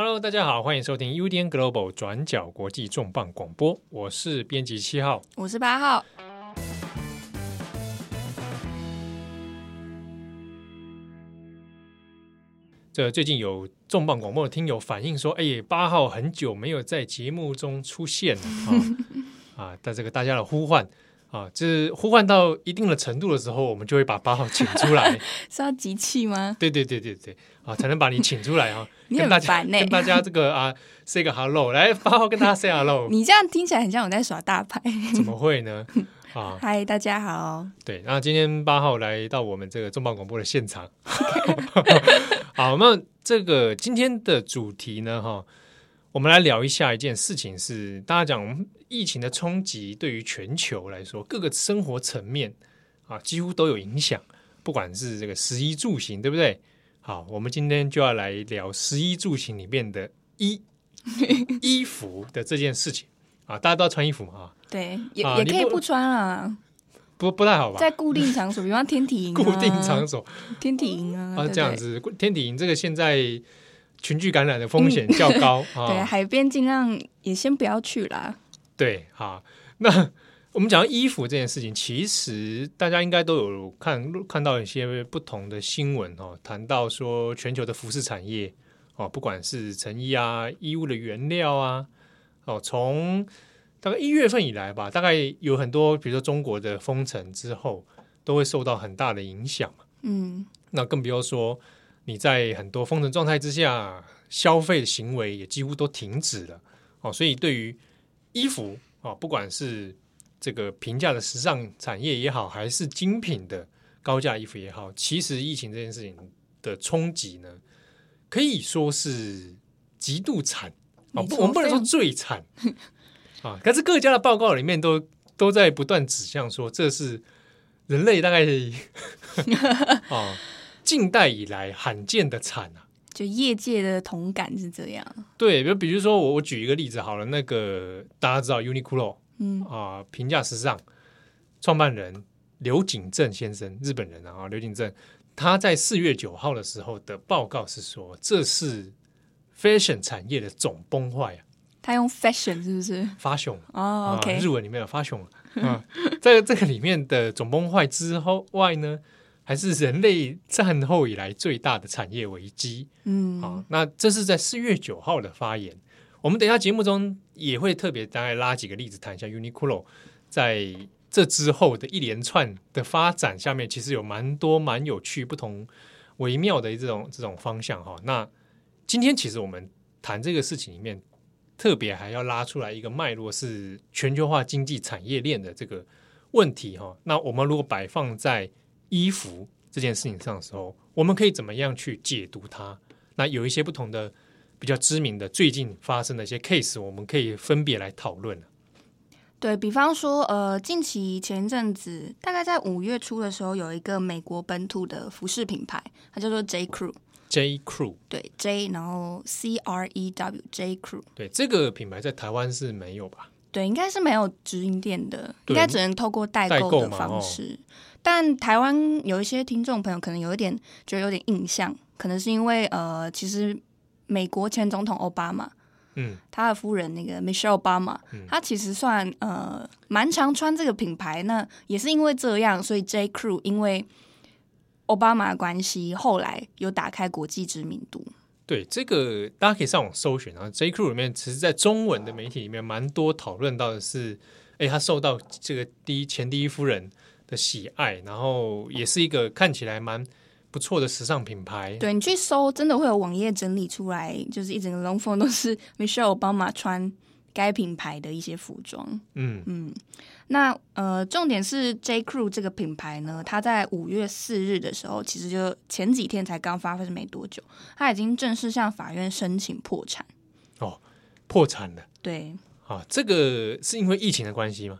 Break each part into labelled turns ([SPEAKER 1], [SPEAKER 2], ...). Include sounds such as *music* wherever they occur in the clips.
[SPEAKER 1] Hello，大家好，欢迎收听 UDN Global 转角国际重磅广播，我是编辑七号，
[SPEAKER 2] 我是八号。
[SPEAKER 1] 这最近有重磅广播的听友反映说：“哎，八号很久没有在节目中出现了啊！” *laughs* 啊，但这个大家的呼唤。啊，就是呼唤到一定的程度的时候，我们就会把八号请出来。*laughs*
[SPEAKER 2] 是要集气吗？
[SPEAKER 1] 对对对对对，啊，才能把你请出来啊！*laughs* 你很烦欸，跟大家跟大家这个啊，say 个 hello，来八号跟大家 say hello。*laughs*
[SPEAKER 2] 你这样听起来很像我在耍大牌。
[SPEAKER 1] 怎么会呢？啊，
[SPEAKER 2] 嗨，大家好。
[SPEAKER 1] 对，那今天八号来到我们这个重磅广播的现场。好，那这个今天的主题呢，哈。我们来聊一下一件事情是，是大家讲疫情的冲击对于全球来说，各个生活层面啊，几乎都有影响。不管是这个食衣住行，对不对？好，我们今天就要来聊食衣住行里面的衣 *laughs* 衣服的这件事情啊。大家都要穿衣服嘛？啊，
[SPEAKER 2] 对，也也可以不穿啊，
[SPEAKER 1] 不不太好吧？
[SPEAKER 2] 在固定场所，比方天体营、啊，*laughs*
[SPEAKER 1] 固定场所，*laughs*
[SPEAKER 2] 天体营啊，
[SPEAKER 1] 啊，这样子，天体营这个现在。群聚感染的风险较高，
[SPEAKER 2] 嗯哦、对海边尽量也先不要去啦。
[SPEAKER 1] 对，好，那 *laughs* 我们讲到衣服这件事情，其实大家应该都有看看到一些不同的新闻哦，谈到说全球的服饰产业哦，不管是成衣啊、衣物的原料啊，哦，从大概一月份以来吧，大概有很多，比如说中国的封城之后，都会受到很大的影响。嗯，那更不要说。你在很多封城状态之下，消费的行为也几乎都停止了哦，所以对于衣服啊，不管是这个平价的时尚产业也好，还是精品的高价衣服也好，其实疫情这件事情的冲击呢，可以说是极度惨啊，不，我们不能说最惨 *laughs* 啊，可是各家的报告里面都都在不断指向说，这是人类大概 *laughs* 啊。近代以来罕见的惨啊！
[SPEAKER 2] 就业界的同感是这样。对，
[SPEAKER 1] 比如比如说我我举一个例子好了，那个大家知道 Uniqlo，嗯啊，平价时尚创办人刘景正先生，日本人啊，刘景正他在四月九号的时候的报告是说，这是 fashion 产业的总崩坏啊。
[SPEAKER 2] 他用 fashion 是不是？
[SPEAKER 1] 发熊
[SPEAKER 2] 哦，OK，
[SPEAKER 1] 日文里面有发熊啊，在这个里面的总崩坏之后外呢？还是人类战后以来最大的产业危机。嗯，好，那这是在四月九号的发言。我们等一下节目中也会特别大概拉几个例子谈一下 Uniqlo 在这之后的一连串的发展下面，其实有蛮多蛮有趣、不同微妙的这种这种方向哈。那今天其实我们谈这个事情里面，特别还要拉出来一个脉络，是全球化经济产业链的这个问题哈。那我们如果摆放在衣服这件事情上的时候，我们可以怎么样去解读它？那有一些不同的比较知名的最近发生的一些 case，我们可以分别来讨论。
[SPEAKER 2] 对，比方说，呃，近期前一阵子，大概在五月初的时候，有一个美国本土的服饰品牌，它叫做 J Crew。
[SPEAKER 1] J Crew，
[SPEAKER 2] 对 J，然后 C R E W J Crew。
[SPEAKER 1] 对，这个品牌在台湾是没有吧？
[SPEAKER 2] 对，应该是没有直营店的，应该只能透过代购的方式。但台湾有一些听众朋友可能有一点觉得有点印象，可能是因为呃，其实美国前总统奥巴马，嗯，他的夫人那个 Michelle Obama，嗯，他其实算呃蛮常穿这个品牌。那也是因为这样，所以 J Crew 因为奥巴马的关系，后来有打开国际知名度。
[SPEAKER 1] 对，这个大家可以上网搜寻啊，J Crew 里面，其实在中文的媒体里面蛮多讨论到的是，哎，他受到这个第一前第一夫人。的喜爱，然后也是一个看起来蛮不错的时尚品牌。
[SPEAKER 2] 对，你去搜，真的会有网页整理出来，就是一整个龙凤都是 *laughs* Michelle Obama 穿该品牌的一些服装。嗯嗯，那呃，重点是 J Crew 这个品牌呢，它在五月四日的时候，其实就前几天才刚发生没多久，它已经正式向法院申请破产。
[SPEAKER 1] 哦，破产了。
[SPEAKER 2] 对。
[SPEAKER 1] 啊，这个是因为疫情的关系吗？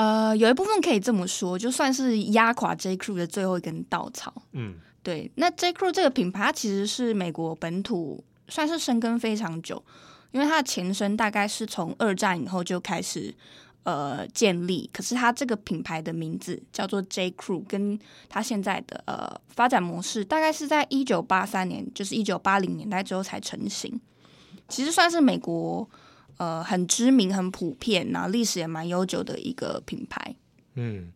[SPEAKER 2] 呃，有一部分可以这么说，就算是压垮 J Crew 的最后一根稻草。嗯，对。那 J Crew 这个品牌，它其实是美国本土算是生根非常久，因为它的前身大概是从二战以后就开始呃建立。可是它这个品牌的名字叫做 J Crew，跟它现在的呃发展模式，大概是在一九八三年，就是一九八零年代之后才成型。其实算是美国呃很知名、很普遍，然后历史也蛮悠久的一个品牌。
[SPEAKER 1] 嗯，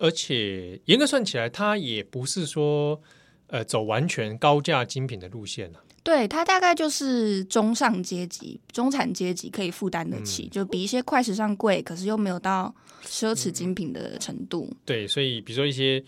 [SPEAKER 1] 而且严格算起来，它也不是说呃走完全高价精品的路线了。
[SPEAKER 2] 对，它大概就是中上阶级、中产阶级可以负担得起，嗯、就比一些快时尚贵，可是又没有到奢侈精品的程度。
[SPEAKER 1] 嗯、对，所以比如说一些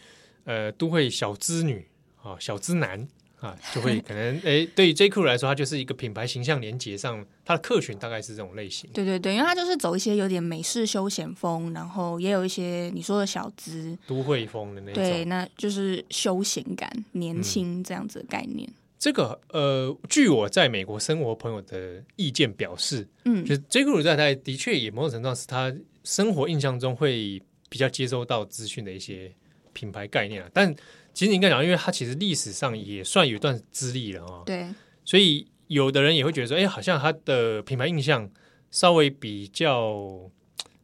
[SPEAKER 1] 呃都会小资女啊、小资男。啊，就会可能诶，对于 J Crew 来说，它就是一个品牌形象连接上，它的客群大概是这种类型。
[SPEAKER 2] 对对对，因为它就是走一些有点美式休闲风，然后也有一些你说的小资
[SPEAKER 1] 都会风的那种。
[SPEAKER 2] 对，那就是休闲感、年轻这样子的概念。嗯、
[SPEAKER 1] 这个呃，据我在美国生活朋友的意见表示，嗯，就是 J Crew 在台的确也某种程度上是他生活印象中会比较接收到资讯的一些品牌概念啊，但。其实你应该讲，因为它其实历史上也算有一段资历了啊。
[SPEAKER 2] 对，
[SPEAKER 1] 所以有的人也会觉得说，哎，好像它的品牌印象稍微比较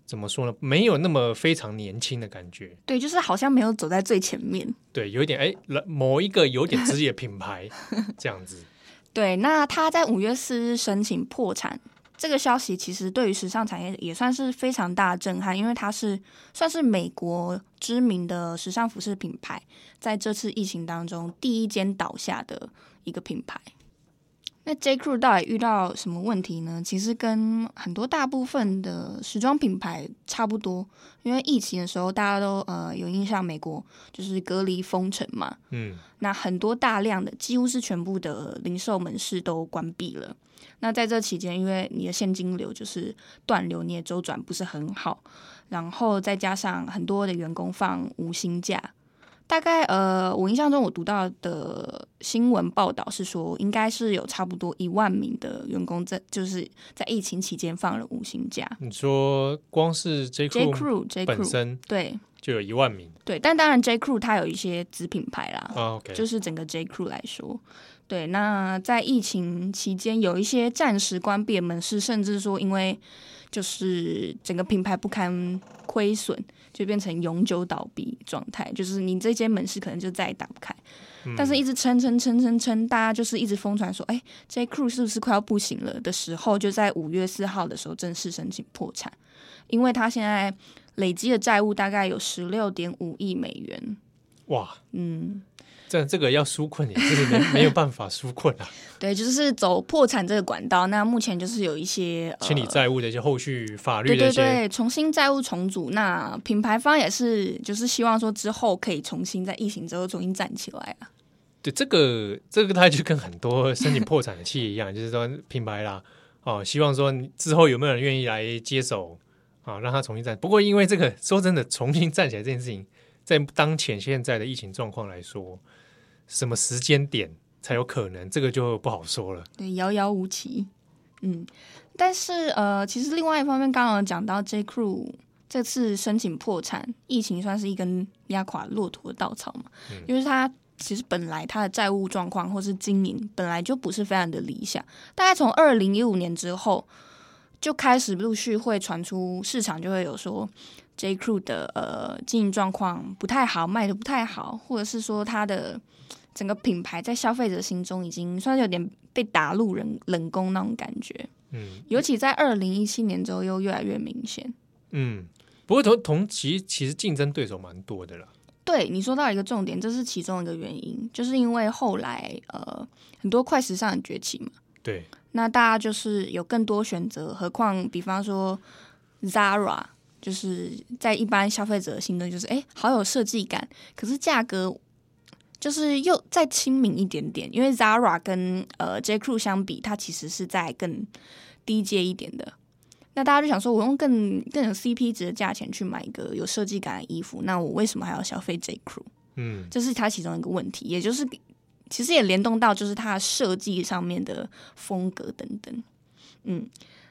[SPEAKER 1] 怎么说呢？没有那么非常年轻的感觉。
[SPEAKER 2] 对，就是好像没有走在最前面。
[SPEAKER 1] 对，有一点哎，某一个有点资历的品牌 *laughs* 这样子。
[SPEAKER 2] 对，那他在五月四日申请破产。这个消息其实对于时尚产业也算是非常大的震撼，因为它是算是美国知名的时尚服饰品牌，在这次疫情当中第一间倒下的一个品牌。那 J Crew 到底遇到什么问题呢？其实跟很多大部分的时装品牌差不多，因为疫情的时候大家都呃有印象，美国就是隔离封城嘛，嗯，那很多大量的几乎是全部的零售门市都关闭了。那在这期间，因为你的现金流就是断流，你也周转不是很好，然后再加上很多的员工放无薪假，大概呃，我印象中我读到的新闻报道是说，应该是有差不多一万名的员工在就是在疫情期间放了五薪假。
[SPEAKER 1] 你说光是 J Crew J Crew 本身对就有一万名，
[SPEAKER 2] 对，但当然 J Crew 它有一些子品牌啦，就是整个 J Crew 来说。对，那在疫情期间，有一些暂时关闭的门市，甚至说因为就是整个品牌不堪亏损，就变成永久倒闭状态。就是你这间门市可能就再也打不开，嗯、但是一直撑撑撑撑撑，大家就是一直疯传说，哎，J Crew 是不是快要不行了的时候，就在五月四号的时候正式申请破产，因为他现在累积的债务大概有十六点五亿美元。
[SPEAKER 1] 哇，嗯。这这个要纾困也就是没没有办法纾困啊。*laughs*
[SPEAKER 2] 对，就是走破产这个管道。那目前就是有一些
[SPEAKER 1] 清理债务的一些后续法律的一些，
[SPEAKER 2] 对对对，重新债务重组。那品牌方也是，就是希望说之后可以重新在疫情之后重新站起来啊。
[SPEAKER 1] 对，这个这个它就跟很多申请破产的企业一样，就是说品牌啦，哦，希望说之后有没有人愿意来接手啊，让他重新站。不过因为这个说真的，重新站起来这件事情，在当前现在的疫情状况来说。什么时间点才有可能？这个就不好说了。
[SPEAKER 2] 对，遥遥无期。嗯，但是呃，其实另外一方面，刚刚讲到 J Crew 这次申请破产，疫情算是一根压垮骆驼的稻草嘛。嗯，因为他其实本来他的债务状况或是经营本来就不是非常的理想。大概从二零一五年之后，就开始陆续会传出市场就会有说 J Crew 的呃经营状况不太好，卖的不太好，或者是说他的。整个品牌在消费者心中已经算是有点被打入人冷宫那种感觉，嗯，尤其在二零一七年之后又越来越明显，
[SPEAKER 1] 嗯，不过同同期其实竞争对手蛮多的啦。
[SPEAKER 2] 对，你说到一个重点，这是其中一个原因，就是因为后来呃很多快时尚的崛起嘛，
[SPEAKER 1] 对，
[SPEAKER 2] 那大家就是有更多选择，何况比方说 Zara，就是在一般消费者心中就是哎好有设计感，可是价格。就是又再亲民一点点，因为 Zara 跟呃 J Crew 相比，它其实是在更低阶一点的。那大家就想说，我用更更有 CP 值的价钱去买一个有设计感的衣服，那我为什么还要消费 J Crew？嗯，这是它其中一个问题，也就是其实也联动到就是它设计上面的风格等等。嗯，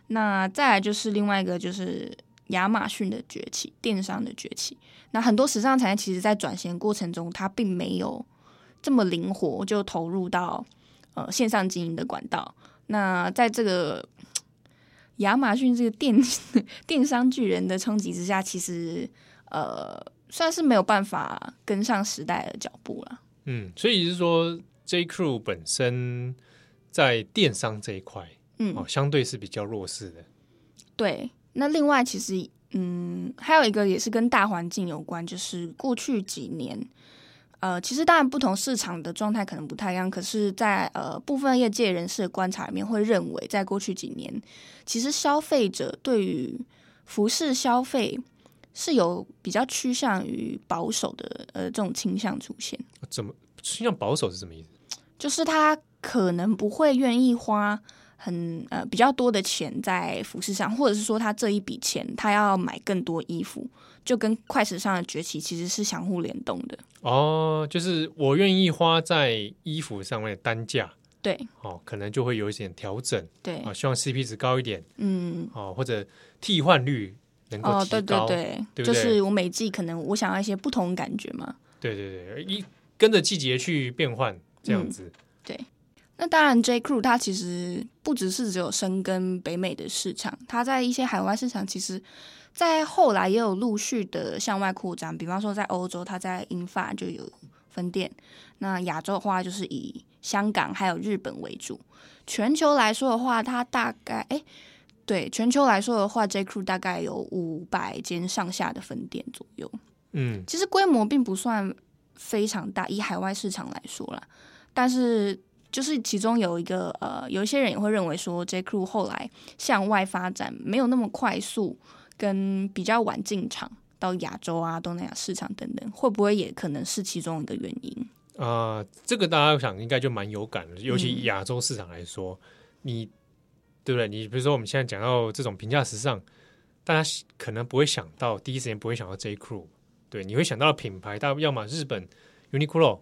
[SPEAKER 2] 那再来就是另外一个就是亚马逊的崛起，电商的崛起。那很多时尚产业其实在转型过程中，它并没有。这么灵活就投入到呃线上经营的管道，那在这个亚马逊这个电电商巨人的冲击之下，其实呃算是没有办法跟上时代的脚步了。
[SPEAKER 1] 嗯，所以是说 J Crew 本身在电商这一块，
[SPEAKER 2] 嗯，
[SPEAKER 1] 哦，相对是比较弱势的。
[SPEAKER 2] 对，那另外其实，嗯，还有一个也是跟大环境有关，就是过去几年，呃，其实当然不同市场的状态可能不太一样，可是在呃部分业界人士的观察里面，会认为在过去几年，其实消费者对于服饰消费是有比较趋向于保守的呃这种倾向出现。
[SPEAKER 1] 怎么倾向保守是什么意思？
[SPEAKER 2] 就是他可能不会愿意花很呃比较多的钱在服饰上，或者是说他这一笔钱他要买更多衣服，就跟快时尚的崛起其实是相互联动的。
[SPEAKER 1] 哦，就是我愿意花在衣服上面的单价，
[SPEAKER 2] 对，
[SPEAKER 1] 哦，可能就会有一点调整，
[SPEAKER 2] 对，
[SPEAKER 1] 啊，希望 CP 值高一点，
[SPEAKER 2] 嗯，
[SPEAKER 1] 哦，或者替换率能够提高，
[SPEAKER 2] 哦，对对对，
[SPEAKER 1] 对对
[SPEAKER 2] 就是我每季可能我想要一些不同感觉嘛，
[SPEAKER 1] 对对对，一跟着季节去变换。这样子，
[SPEAKER 2] 嗯，对。那当然，J. Crew 它其实不只是只有深耕北美的市场，它在一些海外市场，其实，在后来也有陆续的向外扩张。比方说，在欧洲，它在英法就有分店。那亚洲的话，就是以香港还有日本为主。全球来说的话，它大概，哎，对，全球来说的话，J. Crew 大概有五百间上下的分店左右。
[SPEAKER 1] 嗯，
[SPEAKER 2] 其实规模并不算非常大，以海外市场来说啦。但是，就是其中有一个呃，有一些人也会认为说，J. Crew 后来向外发展没有那么快速，跟比较晚进场到亚洲啊、东南亚市场等等，会不会也可能是其中一个原因？
[SPEAKER 1] 啊、呃，这个大家想应该就蛮有感的，尤其亚洲市场来说，嗯、你对不对？你比如说我们现在讲到这种平价时尚，大家可能不会想到第一时间不会想到 J. Crew，对，你会想到的品牌，大要么日本 Uniqlo。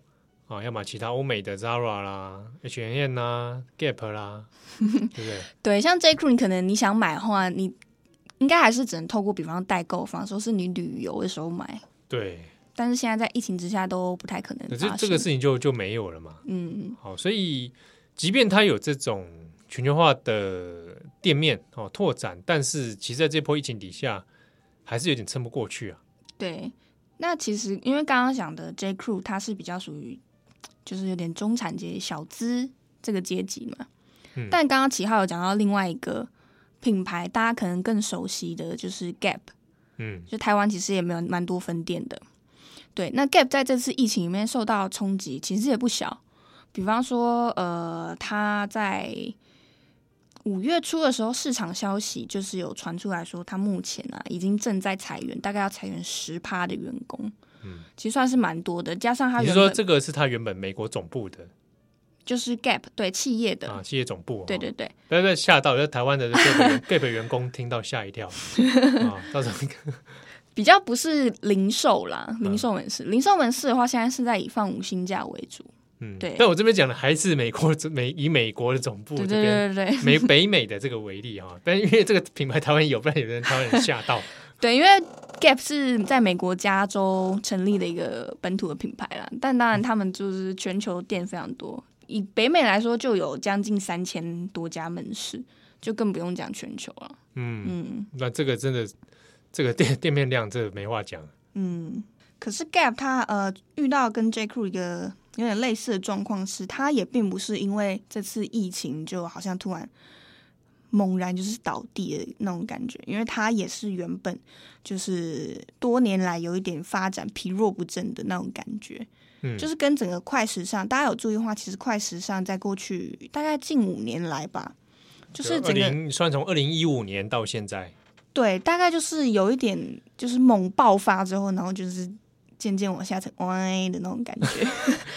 [SPEAKER 1] 啊，要么其他欧美的 Zara 啦、H&M 啦、Gap 啦，*laughs* 对不对？
[SPEAKER 2] 对，像 J. Crew，你可能你想买的话，你应该还是只能透过比方代购方，说是你旅游的时候买。
[SPEAKER 1] 对。
[SPEAKER 2] 但是现在在疫情之下都不太可能。
[SPEAKER 1] 这这个事情就就没有了嘛。
[SPEAKER 2] 嗯。
[SPEAKER 1] 好，所以即便它有这种全球化的店面哦拓展，但是其实在这波疫情底下，还是有点撑不过去啊。
[SPEAKER 2] 对。那其实因为刚刚讲的 J. Crew，它是比较属于。就是有点中产阶小资这个阶级嘛，嗯、但刚刚齐浩有讲到另外一个品牌，大家可能更熟悉的就是 Gap，
[SPEAKER 1] 嗯，
[SPEAKER 2] 就台湾其实也没有蛮多分店的，对，那 Gap 在这次疫情里面受到冲击，其实也不小。比方说，呃，他在五月初的时候，市场消息就是有传出来说，他目前啊已经正在裁员，大概要裁员十趴的员工。嗯，其实算是蛮多的，加上他，
[SPEAKER 1] 你说这个是他原本美国总部的，
[SPEAKER 2] 就是 Gap 对企业的。
[SPEAKER 1] 啊，企业总部，
[SPEAKER 2] 对对对，
[SPEAKER 1] 不要不要吓到，在台湾的 Gap 员工听到吓一跳。*laughs* 啊，到时候
[SPEAKER 2] 比较不是零售啦，零售门市，零售门市的话，现在是在以放五星价为主，嗯，对。
[SPEAKER 1] 但我这边讲的还是美国美以美国的总部这边，对对对，美 *laughs* 北美的这个为例啊，但因为这个品牌台湾有，不然有人台湾人吓到。*laughs*
[SPEAKER 2] 对，因为 Gap 是在美国加州成立的一个本土的品牌啦，但当然他们就是全球店非常多，以北美来说就有将近三千多家门市，就更不用讲全球了。
[SPEAKER 1] 嗯嗯，那这个真的，这个店店面量这个没话讲。
[SPEAKER 2] 嗯，可是 Gap 它呃遇到跟 J Crew 一个有点类似的状况是，它也并不是因为这次疫情就好像突然。猛然就是倒地的那种感觉，因为他也是原本就是多年来有一点发展疲弱不振的那种感觉，嗯，就是跟整个快时尚，大家有注意的话，其实快时尚在过去大概近五年来吧，就是整个
[SPEAKER 1] 算从二零一五年到现在，
[SPEAKER 2] 对，大概就是有一点就是猛爆发之后，然后就是渐渐往下沉歪的那种感觉，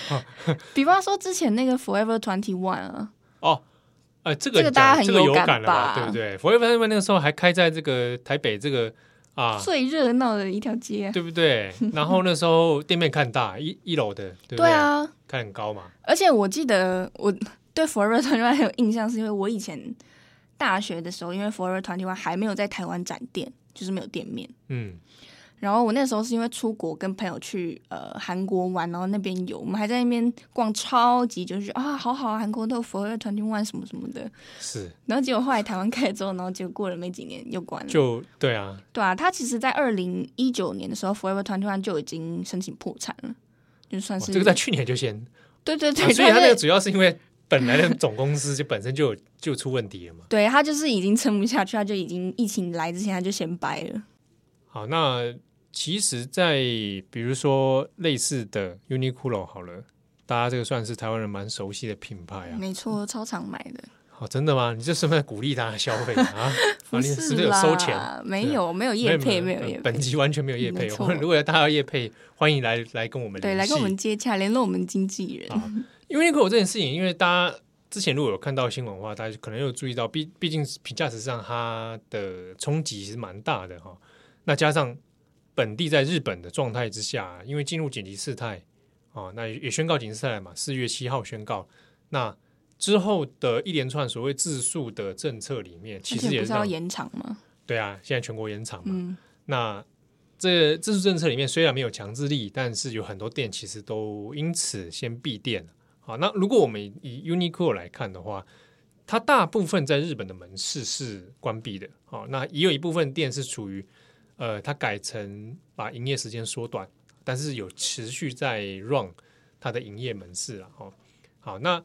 [SPEAKER 2] *laughs* 比方说之前那个 Forever Twenty One 啊，
[SPEAKER 1] 哦。哎，这个这个大家很有感了吧？对不对？Forever 那个时候还开在这个台北这个啊
[SPEAKER 2] 最热闹的一条街，
[SPEAKER 1] 对不对？然后那时候店面看大，一一楼的，对不对？
[SPEAKER 2] 对啊，
[SPEAKER 1] 看很高嘛。
[SPEAKER 2] 而且我记得我对 Forever 21很有印象，是因为我以前大学的时候，因为 Forever 21还没有在台湾展店，就是没有店面。嗯。然后我那时候是因为出国跟朋友去呃韩国玩，然后那边有我们还在那边逛超级就是啊好好啊，韩国都有 Forever 21什么什么的，
[SPEAKER 1] 是。
[SPEAKER 2] 然后结果后来台湾开了之后，然后结果过了没几年又关了。
[SPEAKER 1] 就对啊，
[SPEAKER 2] 对啊，他其实在二零一九年的时候，Forever 21就已经申请破产了，就算是
[SPEAKER 1] 这个在去年就先。
[SPEAKER 2] 对对对，
[SPEAKER 1] 所以他那个主要是因为本来的总公司就本身就就出问题了嘛。
[SPEAKER 2] 对，他就是已经撑不下去，他就已经疫情来之前他就先掰了。
[SPEAKER 1] 好，那其实，在比如说类似的 Uniqlo 好了，大家这个算是台湾人蛮熟悉的品牌啊。
[SPEAKER 2] 没错，超常买的。
[SPEAKER 1] 哦，真的吗？你这是不是鼓励大家消费啊？*laughs*
[SPEAKER 2] 不是，
[SPEAKER 1] 是不是有收钱？
[SPEAKER 2] 没有，没有业配，没有业配。
[SPEAKER 1] 本集完全没有业配。*laughs* 如果大家要业配，欢迎来来跟我们
[SPEAKER 2] 对，来跟我们接洽，联络我们经纪人。
[SPEAKER 1] 因为 Uniqlo 这件事情，因为大家之前如果有看到新闻的话，大家可能有注意到，毕毕竟评价值上它的冲击是蛮大的哈。那加上本地在日本的状态之下，因为进入紧急事态啊，那也宣告紧急事态嘛，四月七号宣告那。之后的一连串所谓自述的政策里面，其实也是
[SPEAKER 2] 要延长吗？
[SPEAKER 1] 对啊，现在全国延长嘛。嗯、那这自述政策里面虽然没有强制力，但是有很多店其实都因此先闭店。好，那如果我们以 Uniqlo 来看的话，它大部分在日本的门市是关闭的。好，那也有一部分店是处于呃，它改成把营业时间缩短，但是有持续在 run 它的营业门市了。好，好，那。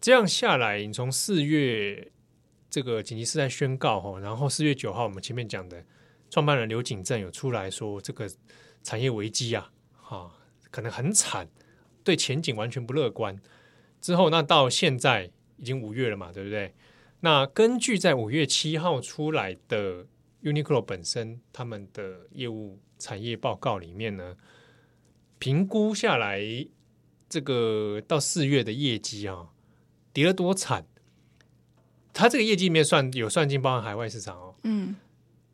[SPEAKER 1] 这样下来，你从四月这个紧急事态宣告哈，然后四月九号我们前面讲的创办人刘景正有出来说，这个产业危机啊，哈，可能很惨，对前景完全不乐观。之后那到现在已经五月了嘛，对不对？那根据在五月七号出来的 Uniqlo 本身他们的业务产业报告里面呢，评估下来这个到四月的业绩啊。跌了多惨？他这个业绩里面算有算进包含海外市场哦，嗯，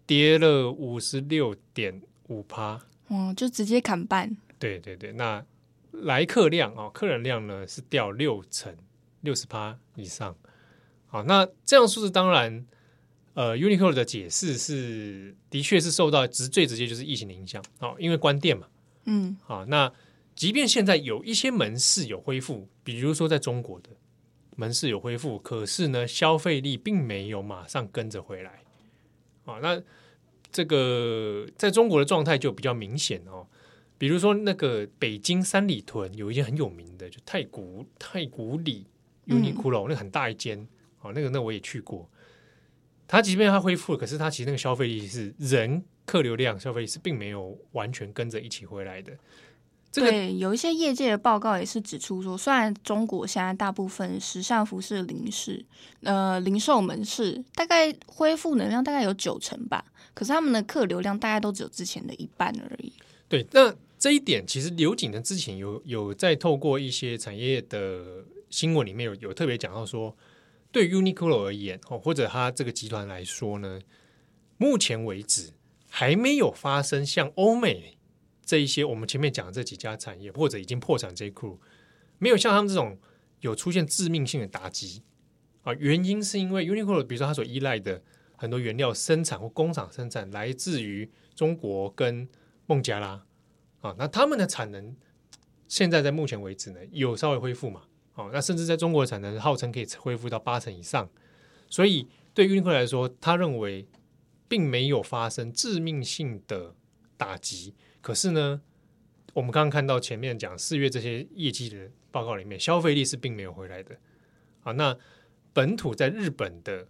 [SPEAKER 1] 跌了五十六点五趴，
[SPEAKER 2] 哦，就直接砍半。
[SPEAKER 1] 对对对，那来客量哦，客人量呢是掉六成，六十趴以上。好，那这样数字当然，呃，Uniqlo 的解释是，的确是受到直最直接就是疫情的影响，哦，因为关店嘛，嗯，啊，那即便现在有一些门市有恢复，比如说在中国的。门市有恢复，可是呢，消费力并没有马上跟着回来。啊，那这个在中国的状态就比较明显哦。比如说，那个北京三里屯有一间很有名的，就太古太古里 Uniqlo，那很大一间。哦，那个那我也去过。它即便它恢复了，可是它其实那个消费力是人客流量消费力是并没有完全跟着一起回来的。这个、
[SPEAKER 2] 对，有一些业界的报告也是指出说，虽然中国现在大部分时尚服饰零售，呃，零售门市大概恢复能量大概有九成吧，可是他们的客流量大概都只有之前的一半而已。
[SPEAKER 1] 对，那这一点其实刘景呢之前有有在透过一些产业的新闻里面有有特别讲到说，对 Uniqlo 而言哦，或者他这个集团来说呢，目前为止还没有发生像欧美。这一些我们前面讲的这几家产业或者已经破产这一库，没有像他们这种有出现致命性的打击啊，原因是因为 Uniqlo 比如说它所依赖的很多原料生产或工厂生产来自于中国跟孟加拉啊，那他们的产能现在在目前为止呢有稍微恢复嘛，啊，那甚至在中国的产能号称可以恢复到八成以上，所以对 Uniqlo 来说，他认为并没有发生致命性的打击。可是呢，我们刚刚看到前面讲四月这些业绩的报告里面，消费力是并没有回来的。啊，那本土在日本的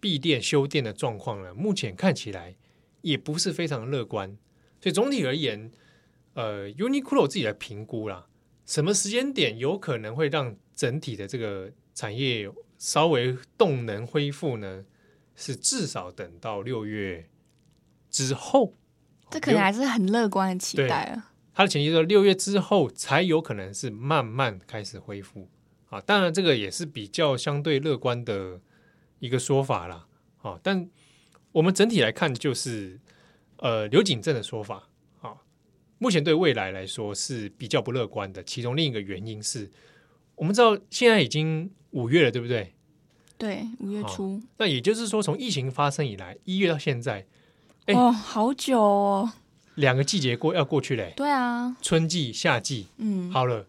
[SPEAKER 1] 闭店休店的状况呢，目前看起来也不是非常乐观。所以总体而言，呃，Uniqlo 自己来评估啦，什么时间点有可能会让整体的这个产业稍微动能恢复呢？是至少等到六月之后。
[SPEAKER 2] 这可能还是很乐观的期待啊！
[SPEAKER 1] 它的前提是六月之后才有可能是慢慢开始恢复啊。当然，这个也是比较相对乐观的一个说法啦。啊，但我们整体来看，就是呃，刘景正的说法啊，目前对未来来说是比较不乐观的。其中另一个原因是我们知道现在已经五月了，对不对？
[SPEAKER 2] 对，五月初。
[SPEAKER 1] 那也就是说，从疫情发生以来，一月到现在。
[SPEAKER 2] 哎、哦，好久哦，
[SPEAKER 1] 两个季节过要过去嘞。
[SPEAKER 2] 对啊，
[SPEAKER 1] 春季、夏季，嗯，好了，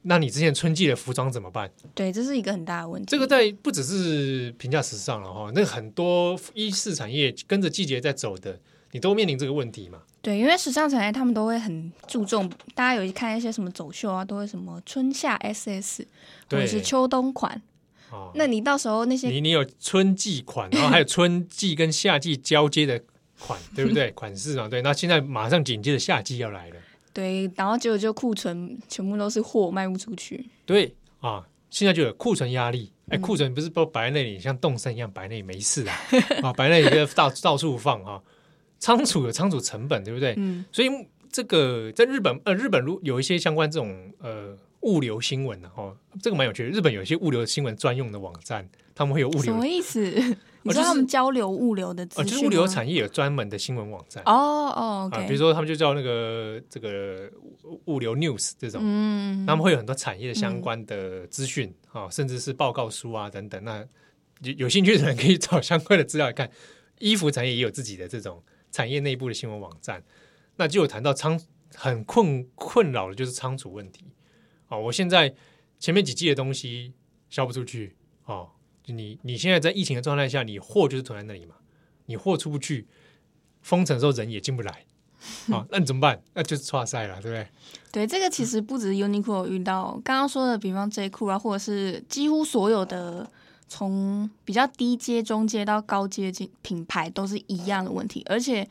[SPEAKER 1] 那你之前春季的服装怎么办？
[SPEAKER 2] 对，这是一个很大的问题。
[SPEAKER 1] 这个在不只是平价时尚了哈，那很多衣饰产业跟着季节在走的，你都面临这个问题嘛？
[SPEAKER 2] 对，因为时尚产业他们都会很注重，大家有看一些什么走秀啊，都会什么春夏 SS 或者是秋冬款，
[SPEAKER 1] 哦，
[SPEAKER 2] 那你到时候那些
[SPEAKER 1] 你你有春季款，然后还有春季跟夏季交接的款，对不对？*laughs* 款式啊，对。那现在马上紧接着夏季要来了，
[SPEAKER 2] 对，然后结果就库存全部都是货卖不出去，
[SPEAKER 1] 对啊，现在就有库存压力。哎，库存不是都摆在那里，像冻参一样摆那里没事啊，*laughs* 啊，摆在那里就到到处放哈。仓储有仓储成本，对不对？嗯，所以这个在日本呃，日本如有一些相关这种呃。物流新闻呢？哦，这个蛮有趣的。日本有一些物流新闻专用的网站，他们会有物流
[SPEAKER 2] 什么意思？*laughs* 你说他们交流物流的资讯、哦就是哦，就是物流产业有专门的新闻网站。哦哦、okay 啊，比如说他们就叫那个这个物流 news 这种，嗯，他们会有很多产业相关的资讯啊、嗯哦，甚至是报告书啊等等。那有有兴趣的人可以找相关的资料来看。衣服产业也有自己的这种产业内部的新闻网站。那就有谈到仓很困困扰的就是仓储问题。哦，我现在前面几季的东西销不出去，哦，你你现在在疫情的状态下，你货就是囤在那里嘛，你货出不去，封城的时候人也进不来，啊、哦，那你怎么办？那就是剉赛了，对不对？*laughs* 对，这个其实不止 Uniqlo 遇到，刚刚说的，比方 J 裤啊，或者是几乎所有的从比较低阶、中阶到高阶品牌都是一样的问题，而且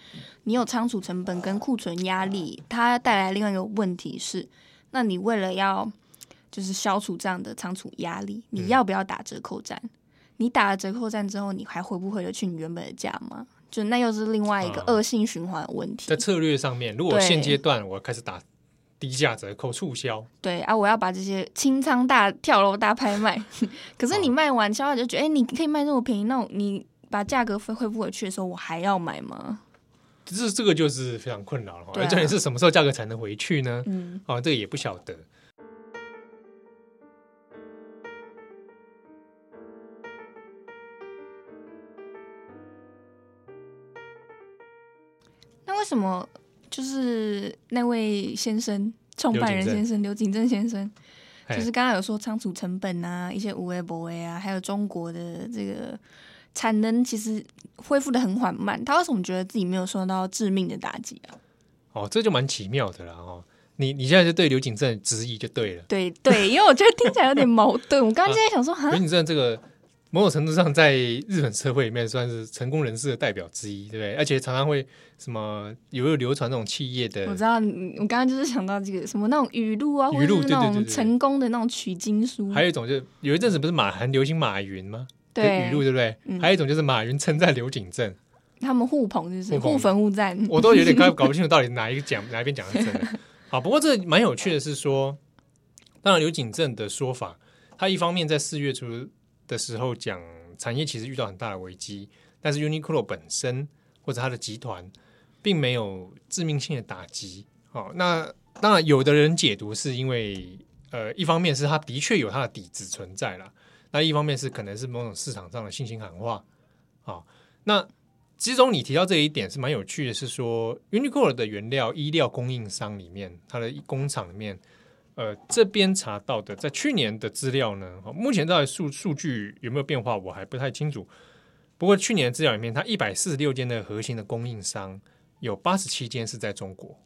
[SPEAKER 2] 你有仓储成本跟库存压力，它带来另外一个问题是。那你为了要就是消除这样的仓储压力，你要不要打折扣战？嗯、你打了折扣战之后，你还回不回得去你原本的价吗？就那又是另外一个恶性循环的问题。
[SPEAKER 1] 在策略上面，如果现阶段我开始打低价折扣促销，
[SPEAKER 2] 对啊，我要把这些清仓大跳楼大拍卖。*laughs* 可是你卖完，消费者就觉得，哎、欸，你可以卖这么便宜，那你把价格恢恢复回去的时候，我还要买吗？
[SPEAKER 1] 这这个就是非常困扰了哈，而重点是什么时候价格才能回去呢？嗯，啊，这个也不晓得。
[SPEAKER 2] 那为什么就是那位先生，创办人先生刘景正先生，就是刚刚有说仓储成本啊，一些无为博为啊，还有中国的这个。产能其实恢复的很缓慢，他为什么觉得自己没有受到致命的打击啊？
[SPEAKER 1] 哦，这就蛮奇妙的啦哦。你你现在就对刘景正质疑就对了，
[SPEAKER 2] 对对，因为我觉得听起来有点矛盾。我刚刚就在想说，哈，
[SPEAKER 1] 刘景正这个某种程度上在日本社会里面算是成功人士的代表之一，对不对？而且常常会什么有没有流传那种企业的，
[SPEAKER 2] 我知道，我刚刚就是想到这个什么那种语录啊，语录那种成功的那种取经书，
[SPEAKER 1] 还有一种就是有一阵子不是马很流行马云吗？对语录对不对？嗯、还有一种就是马云称赞刘景正，
[SPEAKER 2] 他们互捧就是互粉互赞，
[SPEAKER 1] 我都有点搞搞不清楚到底哪一个讲哪一边讲的是真的。*laughs* 好，不过这蛮有趣的是说，当然刘景正的说法，他一方面在四月初的时候讲产业其实遇到很大的危机，但是 Uniqlo 本身或者它的集团并没有致命性的打击。好，那当然有的人解读是因为呃，一方面是他的确有他的底子存在了。那一方面是可能是某种市场上的信心喊话，啊，那其中你提到这一点是蛮有趣的，是说 Uniqlo 的原料衣料供应商里面，它的工厂里面，呃，这边查到的，在去年的资料呢，目前到底数数据有没有变化，我还不太清楚。不过去年的资料里面，它一百四十六间的核心的供应商，有八十七间是在中国，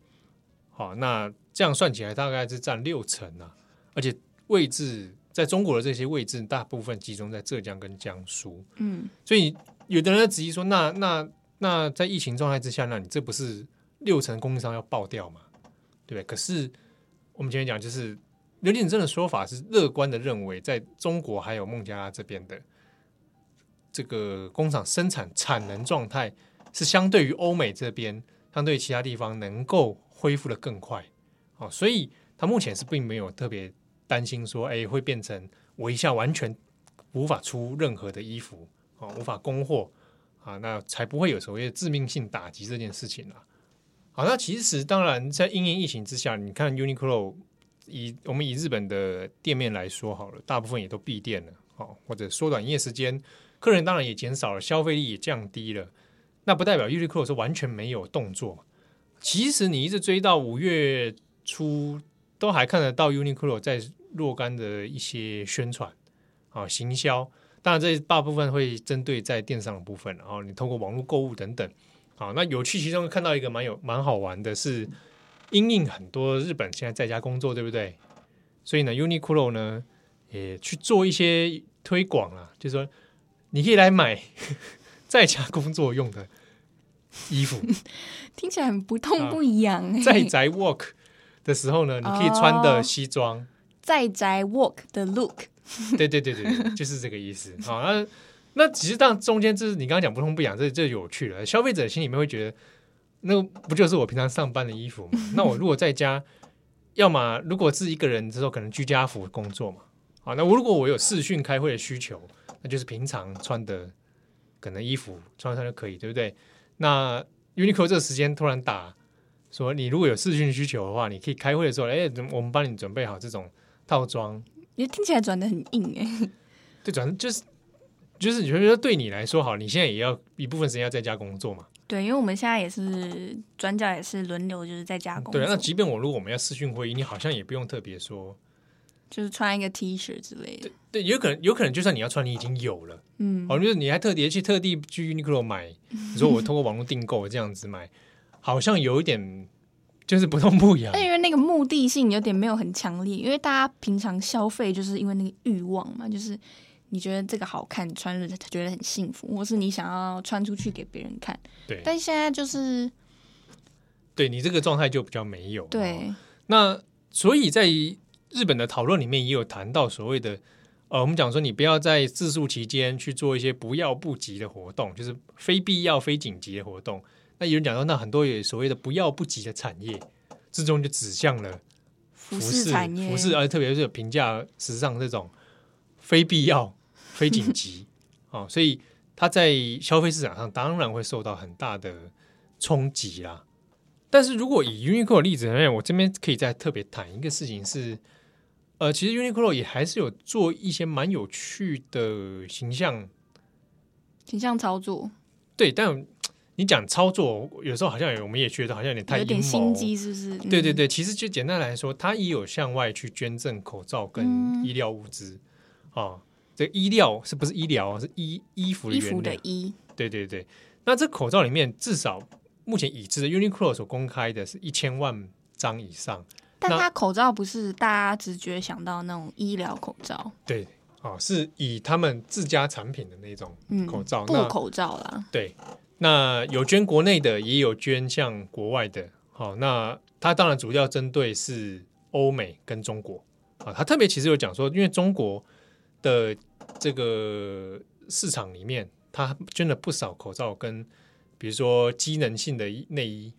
[SPEAKER 1] 好，那这样算起来大概是占六成啊，而且位置。在中国的这些位置，大部分集中在浙江跟江苏。嗯，所以有的人在质疑说，那那那在疫情状态之下，那你这不是六成供应商要爆掉吗？对不对？可是我们今天讲，就是刘景正的说法是乐观的，认为在中国还有孟加拉这边的这个工厂生产产能状态是相对于欧美这边，相对于其他地方能够恢复的更快。哦，所以他目前是并没有特别。担心说，哎，会变成我一下完全无法出任何的衣服啊，无法供货啊，那才不会有所谓的致命性打击这件事情了。好，那其实当然在因应疫情之下，你看 Uniqlo 以我们以日本的店面来说好了，大部分也都闭店了，哦，或者缩短营业时间，客人当然也减少了，消费力也降低了。那不代表 Uniqlo 是完全没有动作。其实你一直追到五月初，都还看得到 Uniqlo 在。若干的一些宣传啊，行销，当然这大部分会针对在电商的部分，然后你通过网络购物等等，好，那有趣其中看到一个蛮有蛮好玩的是，因应很多日本现在在家工作，对不对？所以呢，Uniqlo 呢也去做一些推广啊，就是说你可以来买 *laughs* 在家工作用的衣服，*laughs*
[SPEAKER 2] 听起来很不痛不痒、欸。
[SPEAKER 1] 在宅 work 的时候呢，你可以穿的西装。Oh,
[SPEAKER 2] 在宅 work 的 look，
[SPEAKER 1] 对对对对，就是这个意思。好，那那其实当中间这是你刚刚讲不痛不痒，这这有趣了。消费者心里面会觉得，那不就是我平常上班的衣服吗？*laughs* 那我如果在家，要么如果是一个人之后，可能居家服工作嘛。好，那我如果我有视讯开会的需求，那就是平常穿的可能衣服穿穿就可以，对不对？那 Uniqlo 这个时间突然打说，你如果有视讯需求的话，你可以开会的时候，哎，我们帮你准备好这种套装。
[SPEAKER 2] 你听起来转的很硬哎。
[SPEAKER 1] 对，转就是就是，你觉得对你来说好，你现在也要一部分时间要在家工作嘛？
[SPEAKER 2] 对，因为我们现在也是转角，也是轮流就是在家工作。
[SPEAKER 1] 对，那即便我如果我们要视讯会议，你好像也不用特别说。
[SPEAKER 2] 就是穿一个 T 恤之类的，
[SPEAKER 1] 对，对，有可能，有可能，就算你要穿，你已经有了，嗯，哦，就是你还特别去特地去 Uniqlo 买，你说我通过网络订购这样子买，好像有一点就是不痛不痒。
[SPEAKER 2] 但因为那个目的性有点没有很强烈，因为大家平常消费就是因为那个欲望嘛，就是你觉得这个好看，穿了他觉得很幸福，或是你想要穿出去给别人看，
[SPEAKER 1] 对。
[SPEAKER 2] 但现在就是，
[SPEAKER 1] 对你这个状态就比较没有，
[SPEAKER 2] 对。
[SPEAKER 1] 哦、那所以在。日本的讨论里面也有谈到所谓的，呃，我们讲说你不要在自述期间去做一些不要不急的活动，就是非必要、非紧急的活动。那有人讲说，那很多有所谓的不要不急的产业之中就指向了服饰产业，服饰，而特别是评价时尚这种非必要、非紧急啊、*laughs* 哦，所以它在消费市场上当然会受到很大的冲击啦。但是如果以 Uniqlo 的例子，我这边可以再特别谈一个事情是。呃，其实 Uniqlo 也还是有做一些蛮有趣的形象
[SPEAKER 2] 形象操作。
[SPEAKER 1] 对，但你讲操作，有时候好像我们也觉得好像有点太
[SPEAKER 2] 有点心机，是不是？
[SPEAKER 1] 对对对，其实就简单来说，他也有向外去捐赠口罩跟医疗物资啊、嗯哦。这个医疗是不是医疗？是衣衣服的衣服的衣。对对对，那这口罩里面至少目前已知的 Uniqlo 所公开的是一千万张以上。
[SPEAKER 2] 但它口罩不是大家直觉想到那种医疗口罩，
[SPEAKER 1] 对，哦，是以他们自家产品的那种口罩，
[SPEAKER 2] 布口罩啦。
[SPEAKER 1] 对，那有捐国内的，也有捐向国外的。好，那它当然主要针对是欧美跟中国啊。它特别其实有讲说，因为中国的这个市场里面，他捐了不少口罩跟比如说机能性的内衣。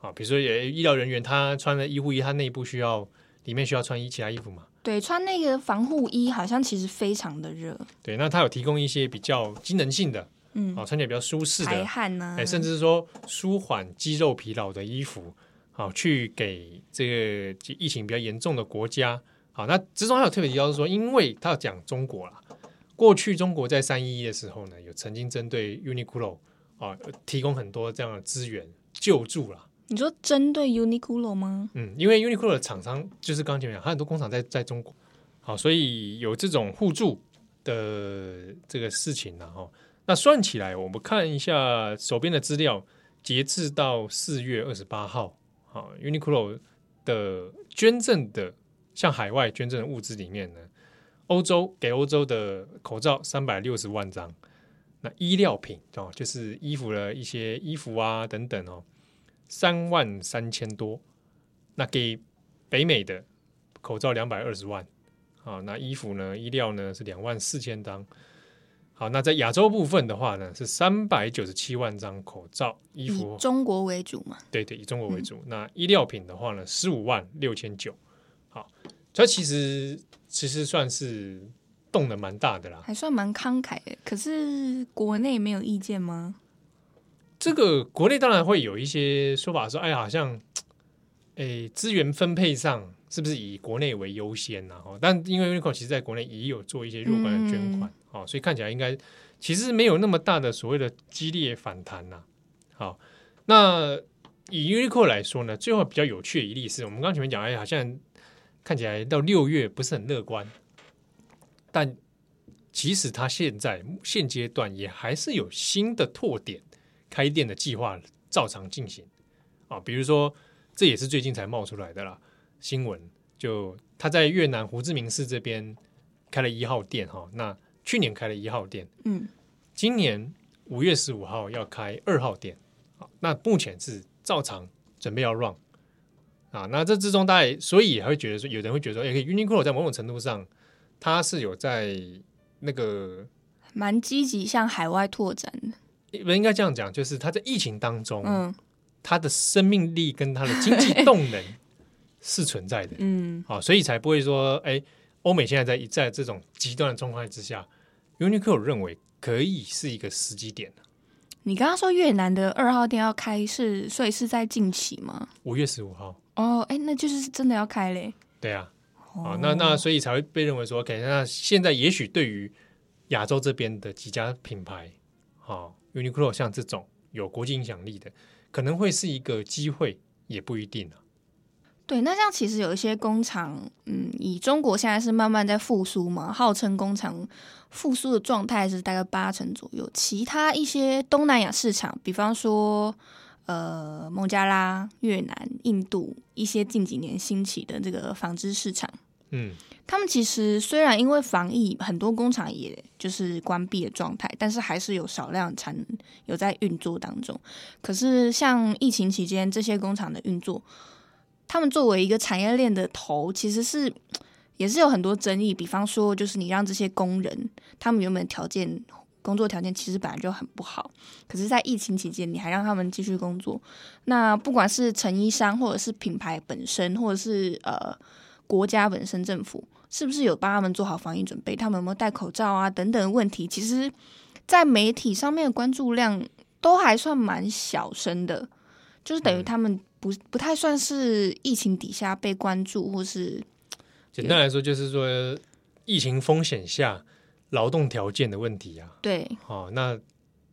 [SPEAKER 1] 啊，比如说，也医疗人员他穿了医护衣，他内部需要里面需要穿衣其他衣服嘛？
[SPEAKER 2] 对，穿那个防护衣好像其实非常的热。
[SPEAKER 1] 对，那他有提供一些比较机能性的，嗯，啊，穿起来比较舒适的，
[SPEAKER 2] 排汗呢，
[SPEAKER 1] 哎，甚至是说舒缓肌肉疲劳的衣服，好，去给这个疫情比较严重的国家。好，那之中还有特别提到是说，因为他要讲中国啦，过去中国在三一一的时候呢，有曾经针对 Uniqlo 啊提供很多这样的资源救助啦。
[SPEAKER 2] 你说针对 Uniqlo 吗？
[SPEAKER 1] 嗯，因为 Uniqlo 的厂商就是刚刚前面讲，它很多工厂在在中国，好，所以有这种互助的这个事情呢，哈。那算起来，我们看一下手边的资料，截至到四月二十八号，好，Uniqlo 的捐赠的向海外捐赠的物资里面呢，欧洲给欧洲的口罩三百六十万张，那医疗品哦，就是衣服的一些衣服啊等等哦。三万三千多，那给北美的口罩两百二十万，好，那衣服呢？衣料呢是两万四千张，好，那在亚洲部分的话呢是三百九十七万张口罩，衣服
[SPEAKER 2] 以中国为主嘛？
[SPEAKER 1] 对对，以中国为主。嗯、那医疗品的话呢，十五万六千九，好，这其实其实算是动的蛮大的啦，
[SPEAKER 2] 还算蛮慷慨的。可是国内没有意见吗？
[SPEAKER 1] 这个国内当然会有一些说法说，哎，好像，哎，资源分配上是不是以国内为优先呢？哈，但因为 Uniqlo 其实在国内也有做一些若干的捐款，哦，所以看起来应该其实没有那么大的所谓的激烈反弹呐。好，那以 Uniqlo 来说呢，最后比较有趣的一例是我们刚前面讲，哎，好像看起来到六月不是很乐观，但即使他现在现阶段也还是有新的拓点。开店的计划照常进行。啊，比如说这也是最近才冒出来的啦新闻，就他在越南胡志明市这边开了一号店哈，那去年开了一号店，
[SPEAKER 2] 嗯，
[SPEAKER 1] 今年五月十五号要开二号店，好，那目前是照常准备要 run 啊。那这之中，大家所以也会觉得说，有人会觉得说，哎，Uniqlo 在某种程度上，它是有在那个
[SPEAKER 2] 蛮积极向海外拓展的。
[SPEAKER 1] 不应该这样讲，就是它在疫情当中，嗯，它的生命力跟它的经济动能是存在的，
[SPEAKER 2] 嗯，
[SPEAKER 1] 好，所以才不会说，哎，欧美现在在一在这种极端的状况之下。Uniqlo 认为可以是一个时机点。
[SPEAKER 2] 你刚刚说越南的二号店要开是，所以是在近期吗？
[SPEAKER 1] 五月十五号。
[SPEAKER 2] 哦，哎，那就是真的要开嘞。
[SPEAKER 1] 对啊，哦，那那所以才会被认为说，OK，那现在也许对于亚洲这边的几家品牌，好，Uniqlo 像这种有国际影响力的，可能会是一个机会，也不一定啊。
[SPEAKER 2] 对，那这样其实有一些工厂，嗯，以中国现在是慢慢在复苏嘛，号称工厂复苏的状态是大概八成左右。其他一些东南亚市场，比方说呃孟加拉、越南、印度一些近几年兴起的这个纺织市场，
[SPEAKER 1] 嗯，
[SPEAKER 2] 他们其实虽然因为防疫，很多工厂也就是关闭的状态，但是还是有少量产能有在运作当中。可是像疫情期间这些工厂的运作。他们作为一个产业链的头，其实是也是有很多争议。比方说，就是你让这些工人，他们原本条件、工作条件其实本来就很不好，可是，在疫情期间，你还让他们继续工作。那不管是成衣商，或者是品牌本身，或者是呃国家本身政府，是不是有帮他们做好防疫准备？他们有没有戴口罩啊？等等问题，其实，在媒体上面的关注量都还算蛮小声的，就是等于他们。不不太算是疫情底下被关注，或是
[SPEAKER 1] 简单来说，就是说疫情风险下劳动条件的问题啊。
[SPEAKER 2] 对，
[SPEAKER 1] 好、哦，那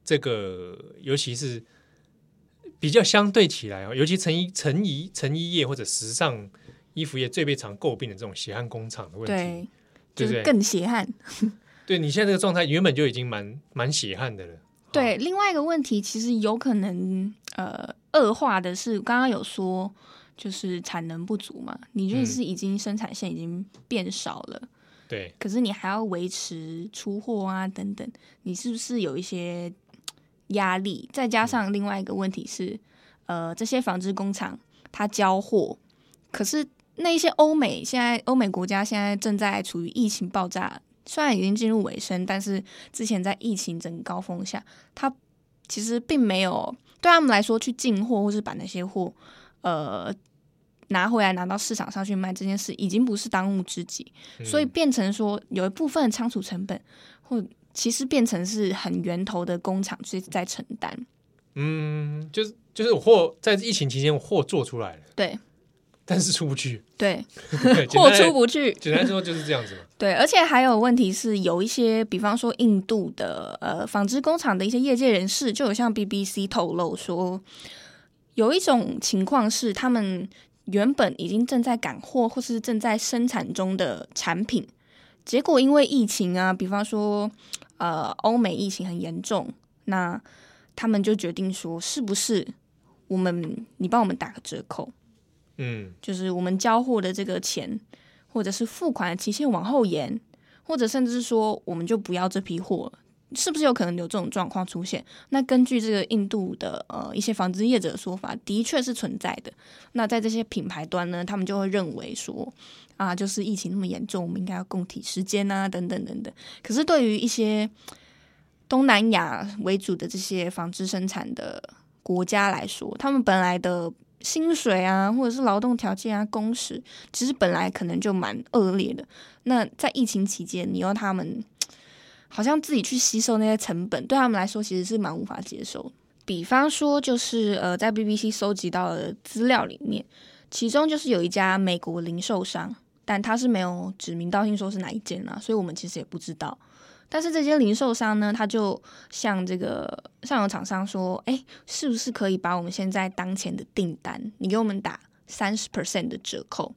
[SPEAKER 1] 这个尤其是比较相对起来啊，尤其成衣、成衣、成衣业或者时尚衣服业最被常诟病的这种血汗工厂的问题，
[SPEAKER 2] 对，就是更血汗。
[SPEAKER 1] 对，你现在这个状态原本就已经蛮蛮血汗的了。*laughs*
[SPEAKER 2] 对，另外一个问题其实有可能呃恶化的是，刚刚有说就是产能不足嘛，你就是已经生产线已经变少了，嗯、
[SPEAKER 1] 对，
[SPEAKER 2] 可是你还要维持出货啊等等，你是不是有一些压力？再加上另外一个问题是，呃，这些纺织工厂它交货，可是那一些欧美现在欧美国家现在正在处于疫情爆炸。虽然已经进入尾声，但是之前在疫情整个高峰下，他其实并没有对他们来说去进货或是把那些货呃拿回来拿到市场上去卖这件事，已经不是当务之急，嗯、所以变成说有一部分的仓储成本或其实变成是很源头的工厂去在承担。
[SPEAKER 1] 嗯，就是就是我货在疫情期间我货做出来了，
[SPEAKER 2] 对。
[SPEAKER 1] 但是出不去，
[SPEAKER 2] 对 *laughs* *laughs* 货出不去。
[SPEAKER 1] 简单说就是这样子嘛。
[SPEAKER 2] 对，而且还有问题是，有一些，比方说印度的呃纺织工厂的一些业界人士，就有向 BBC 透露说，有一种情况是，他们原本已经正在赶货或是正在生产中的产品，结果因为疫情啊，比方说呃欧美疫情很严重，那他们就决定说，是不是我们你帮我们打个折扣？
[SPEAKER 1] 嗯，
[SPEAKER 2] 就是我们交货的这个钱，或者是付款的期限往后延，或者甚至是说我们就不要这批货，是不是有可能有这种状况出现？那根据这个印度的呃一些纺织业者的说法，的确是存在的。那在这些品牌端呢，他们就会认为说啊，就是疫情那么严重，我们应该要共体时间啊，等等等等。可是对于一些东南亚为主的这些纺织生产的国家来说，他们本来的。薪水啊，或者是劳动条件啊，工时其实本来可能就蛮恶劣的。那在疫情期间，你要他们好像自己去吸收那些成本，对他们来说其实是蛮无法接受。比方说，就是呃，在 BBC 搜集到的资料里面，其中就是有一家美国零售商，但他是没有指名道姓说是哪一间啊，所以我们其实也不知道。但是这些零售商呢，他就向这个上游厂商说：“哎，是不是可以把我们现在当前的订单，你给我们打三十 percent 的折扣？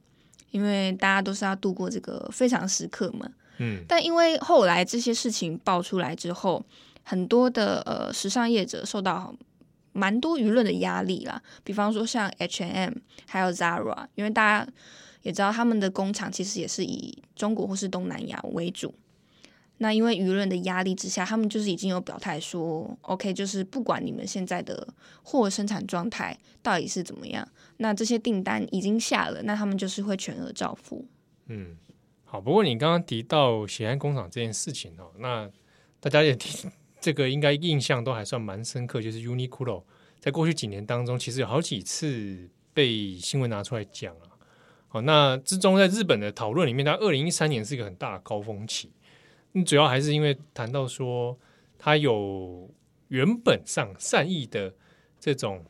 [SPEAKER 2] 因为大家都是要度过这个非常时刻嘛。
[SPEAKER 1] 嗯。但
[SPEAKER 2] 因为后来这些事情爆出来之后，很多的呃时尚业者受到蛮多舆论的压力啦。比方说像 H&M 还有 Zara，因为大家也知道他们的工厂其实也是以中国或是东南亚为主。”那因为舆论的压力之下，他们就是已经有表态说，OK，就是不管你们现在的货生产状态到底是怎么样，那这些订单已经下了，那他们就是会全额照付。
[SPEAKER 1] 嗯，好。不过你刚刚提到血汗工厂这件事情哦，那大家也 *laughs* 听这个应该印象都还算蛮深刻，就是 Uniqlo 在过去几年当中，其实有好几次被新闻拿出来讲啊。好，那之中在日本的讨论里面，它二零一三年是一个很大的高峰期。你主要还是因为谈到说，它有原本上善意的这种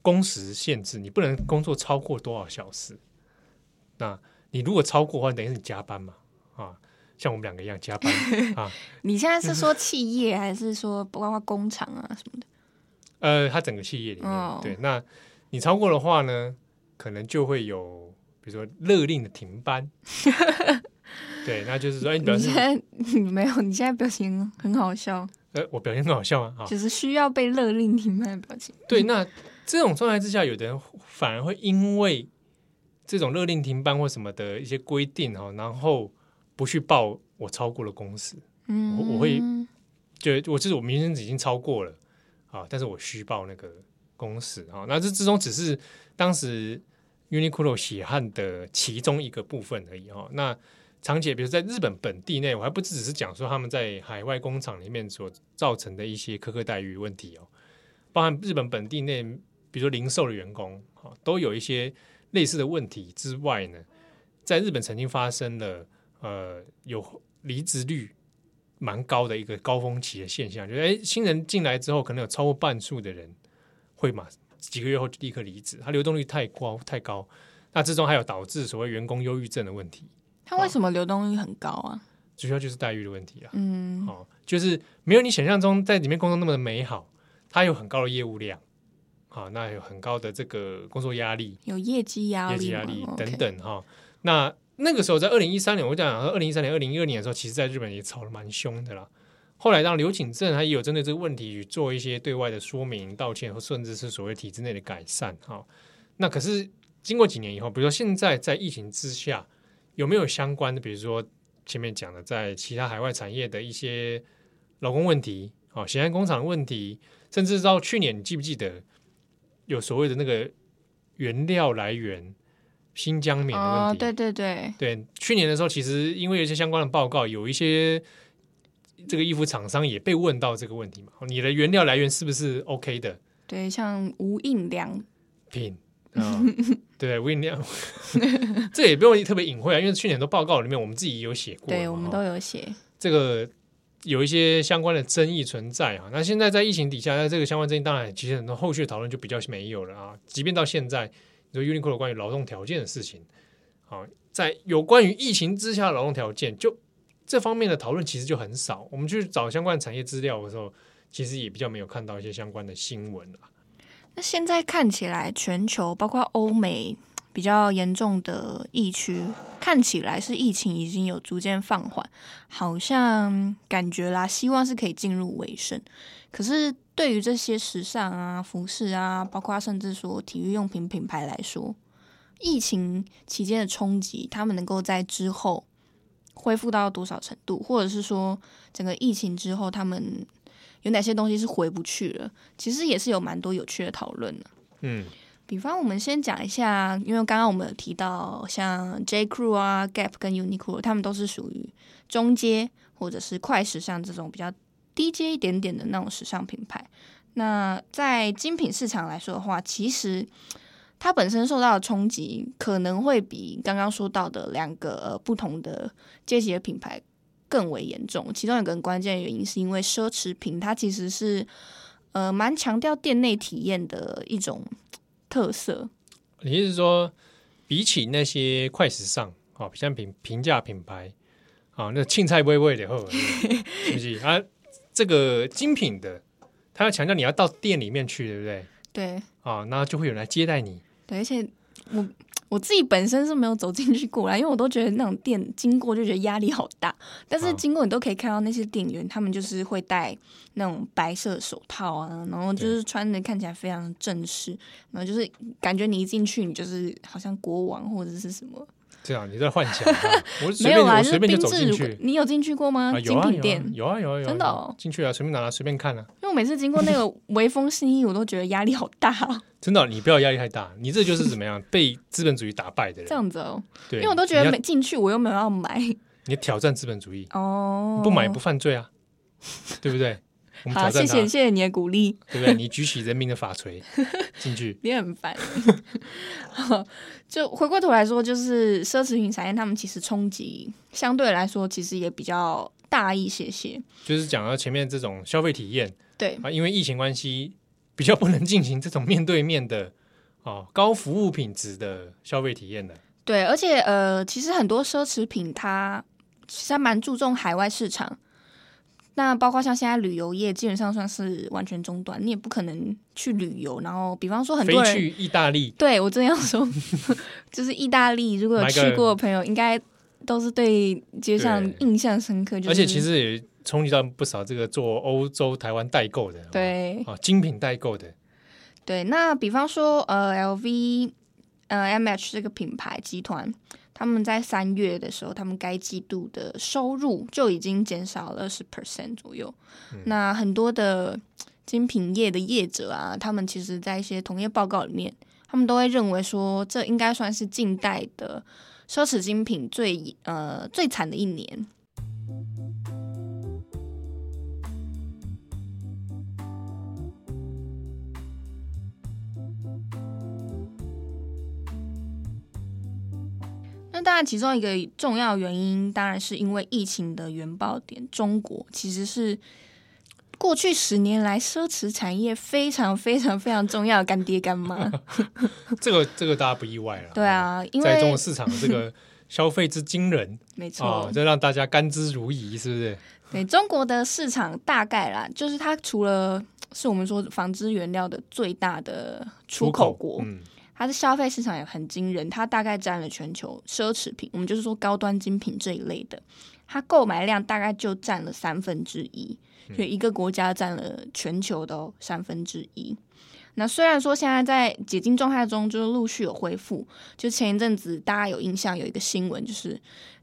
[SPEAKER 1] 工时限制，你不能工作超过多少小时。那你如果超过的话，等于是你加班嘛？啊，像我们两个一样加班 *laughs* 啊。
[SPEAKER 2] 你现在是说企业，还是说包括工厂啊什么的？
[SPEAKER 1] 呃，它整个企业里面，哦、对。那你超过的话呢，可能就会有，比如说勒令的停班。*laughs* 对，那就是说，你表现
[SPEAKER 2] 没有，你现在表情很好笑。
[SPEAKER 1] 呃，我表现很好笑啊，
[SPEAKER 2] 就是需要被勒令停班的表情。
[SPEAKER 1] 对，那这种状态之下，有的人反而会因为这种勒令停班或什么的一些规定哈，然后不去报我超过了工时。嗯，我我会就我就是我明天已经超过了啊，但是我虚报那个工时啊。那这之中只是当时 Uniqlo 血汗的其中一个部分而已哈。那长期，比如在日本本地内，我还不只是讲说他们在海外工厂里面所造成的一些苛刻待遇问题哦，包含日本本地内，比如说零售的员工啊，都有一些类似的问题之外呢，在日本曾经发生了呃有离职率蛮高的一个高峰期的现象，就是诶新人进来之后，可能有超过半数的人会嘛几个月后就立刻离职，它流动率太高太高，那之中还有导致所谓员工忧郁症的问题。
[SPEAKER 2] 他为什么流动率很高啊？
[SPEAKER 1] 主要就是待遇的问题啊。
[SPEAKER 2] 嗯，
[SPEAKER 1] 哦，就是没有你想象中在里面工作那么的美好。他有很高的业务量，好，那有很高的这个工作压力，
[SPEAKER 2] 有业绩压力、
[SPEAKER 1] 业绩压力等等哈。那那个时候在二零一三年，我讲说二零一三年、二零一二年的时候，其实在日本也吵得蛮凶的啦。后来让刘景正他也有针对这个问题做一些对外的说明、道歉，和甚至是所谓体制内的改善哈。那可是经过几年以后，比如说现在在疫情之下。有没有相关的，比如说前面讲的，在其他海外产业的一些劳工问题，哦，血汗工厂的问题，甚至到去年，你记不记得有所谓的那个原料来源新疆棉的问题？
[SPEAKER 2] 哦，对对对，
[SPEAKER 1] 对，去年的时候，其实因为有一些相关的报告，有一些这个衣服厂商也被问到这个问题嘛，你的原料来源是不是 OK 的？
[SPEAKER 2] 对，像无印良
[SPEAKER 1] 品。啊、哦，*laughs* 对，无印良，*laughs* 这也不用特别隐晦啊，因为去年的报告里面我们自己也有写过，
[SPEAKER 2] 对，我们都有写
[SPEAKER 1] 这个有一些相关的争议存在啊。那现在在疫情底下，那这个相关争议当然其实很多后续讨论就比较没有了啊。即便到现在，你说 Uniqlo 关于劳动条件的事情，啊，在有关于疫情之下的劳动条件，就这方面的讨论其实就很少。我们去找相关产业资料的时候，其实也比较没有看到一些相关的新闻了。
[SPEAKER 2] 那现在看起来，全球包括欧美比较严重的疫区，看起来是疫情已经有逐渐放缓，好像感觉啦，希望是可以进入尾声。可是对于这些时尚啊、服饰啊，包括甚至说体育用品品牌来说，疫情期间的冲击，他们能够在之后恢复到多少程度，或者是说整个疫情之后他们。有哪些东西是回不去了？其实也是有蛮多有趣的讨论的。
[SPEAKER 1] 嗯，
[SPEAKER 2] 比方我们先讲一下，因为刚刚我们有提到像 J Crew 啊、Gap 跟 Uniqlo，他们都是属于中阶或者是快时尚这种比较低阶一点点的那种时尚品牌。那在精品市场来说的话，其实它本身受到的冲击可能会比刚刚说到的两个、不同的阶级的品牌。更为严重，其中一个很关键的原因是因为奢侈品它其实是呃蛮强调店内体验的一种特色。
[SPEAKER 1] 你意思是说，比起那些快时尚啊，像平平价品牌啊，那青菜微微的后，*laughs* 是不是啊？这个精品的，他要强调你要到店里面去，对不对？
[SPEAKER 2] 对
[SPEAKER 1] 啊，那就会有人来接待你。
[SPEAKER 2] 对，而且我。我自己本身是没有走进去过来，因为我都觉得那种店经过就觉得压力好大。但是经过你都可以看到那些店员，他们就是会戴那种白色手套啊，然后就是穿的看起来非常正式，然后就是感觉你一进去，你就是好像国王或者是什么。
[SPEAKER 1] 这样你在幻想？*laughs* 我
[SPEAKER 2] 没有啊，
[SPEAKER 1] 随便就走进去。
[SPEAKER 2] 你有进去过吗？精品店
[SPEAKER 1] 有啊有啊有，
[SPEAKER 2] 真的哦，
[SPEAKER 1] 进去啊，随便拿来随便看啊。
[SPEAKER 2] 因为我每次经过那个微风新衣，我都觉得压力好大。
[SPEAKER 1] 真的，你不要压力太大，你这就是怎么样 *laughs* 被资本主义打败的人。
[SPEAKER 2] 这样子哦，
[SPEAKER 1] 对，
[SPEAKER 2] 因为我都觉得没进去，我又没有要买。
[SPEAKER 1] 你挑战资本主义
[SPEAKER 2] 哦，
[SPEAKER 1] 不买不犯罪啊，对不对？
[SPEAKER 2] 好，谢谢谢谢你的鼓励，
[SPEAKER 1] 对不对？你举起人民的法锤 *laughs* 进去，
[SPEAKER 2] 你很烦。*laughs* 就回过头来说，就是奢侈品产业，他们其实冲击相对来说其实也比较大一些些。
[SPEAKER 1] 就是讲到前面这种消费体验，
[SPEAKER 2] 对
[SPEAKER 1] 啊，因为疫情关系，比较不能进行这种面对面的哦高服务品质的消费体验的。
[SPEAKER 2] 对，而且呃，其实很多奢侈品它其实还蛮注重海外市场。那包括像现在旅游业基本上算是完全中断，你也不可能去旅游。然后，比方说很多人
[SPEAKER 1] 去意大利，
[SPEAKER 2] 对我这样说，*laughs* 就是意大利，如果有去过的朋友，应该都是对街上印象深刻。就是、
[SPEAKER 1] 而且其实也冲击到不少这个做欧洲台湾代购的，
[SPEAKER 2] 对
[SPEAKER 1] 啊，精品代购的。
[SPEAKER 2] 对，那比方说呃，LV，呃，M H 这个品牌集团。他们在三月的时候，他们该季度的收入就已经减少了二十 percent 左右。嗯、那很多的精品业的业者啊，他们其实在一些同业报告里面，他们都会认为说，这应该算是近代的奢侈精品最呃最惨的一年。其中一个重要原因，当然是因为疫情的原爆点。中国其实是过去十年来奢侈产业非常非常非常重要的干爹干妈。*laughs*
[SPEAKER 1] 这个这个大家不意外了。
[SPEAKER 2] 对啊，因为
[SPEAKER 1] 在中国市场的这个消费之惊人，*laughs*
[SPEAKER 2] 没错，
[SPEAKER 1] 这让大家甘之如饴，是不是？*laughs*
[SPEAKER 2] 对，中国的市场大概啦，就是它除了是我们说纺织原料的最大的出口国。嗯它的消费市场也很惊人，它大概占了全球奢侈品，我们就是说高端精品这一类的，它购买量大概就占了三分之一，所以一个国家占了全球的三分之一。那虽然说现在在解禁状态中，就是陆续有恢复，就前一阵子大家有印象有一个新闻，就是